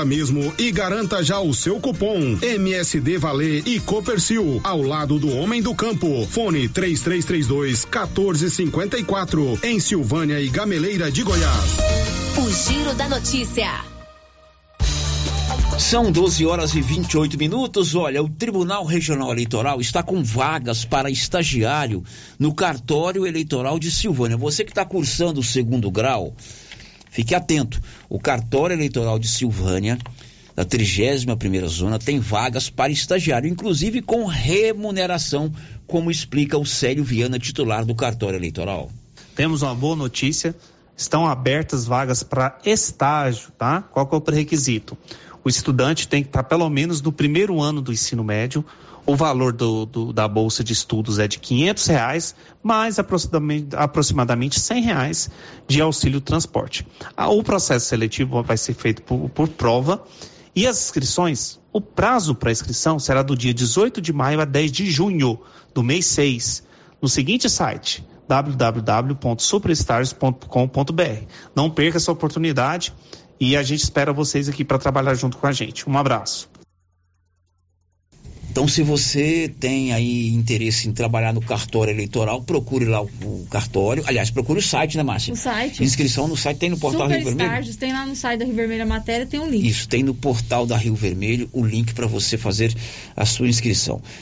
agora mesmo e garanta já o seu cupom MSD Valer e Copercil ao lado do Homem do Campo. Fone 3332 1454 em Silvânia e Gameleira de Goiás. O Giro da Notícia. São 12 horas e 28 minutos. Olha, o Tribunal Regional Eleitoral está com vagas para estagiário no cartório eleitoral de Silvânia. Você que está cursando o segundo grau, fique atento. O cartório eleitoral de Silvânia, da 31 zona, tem vagas para estagiário, inclusive com remuneração, como explica o Célio Viana, titular do cartório eleitoral. Temos uma boa notícia. Estão abertas vagas para estágio, tá? Qual é o pré-requisito? o estudante tem que estar pelo menos no primeiro ano do ensino médio. O valor do, do, da bolsa de estudos é de quinhentos reais, mais aproximadamente, aproximadamente cem reais de auxílio transporte. Ah, o processo seletivo vai ser feito por, por prova e as inscrições, o prazo para inscrição será do dia 18 de maio a 10 de junho do mês 6, no seguinte site www.superstars.com.br. Não perca essa oportunidade e a gente espera vocês aqui para trabalhar junto com a gente. Um abraço. Então, se você tem aí interesse em trabalhar no cartório eleitoral, procure lá o, o cartório. Aliás, procure o site, né, Márcia? O site. Inscrição no site, tem no portal Super Rio Vermelho? Estágios, tem lá no site da Rio Vermelho a matéria, tem um link. Isso, tem no portal da Rio Vermelho o link para você fazer a sua inscrição.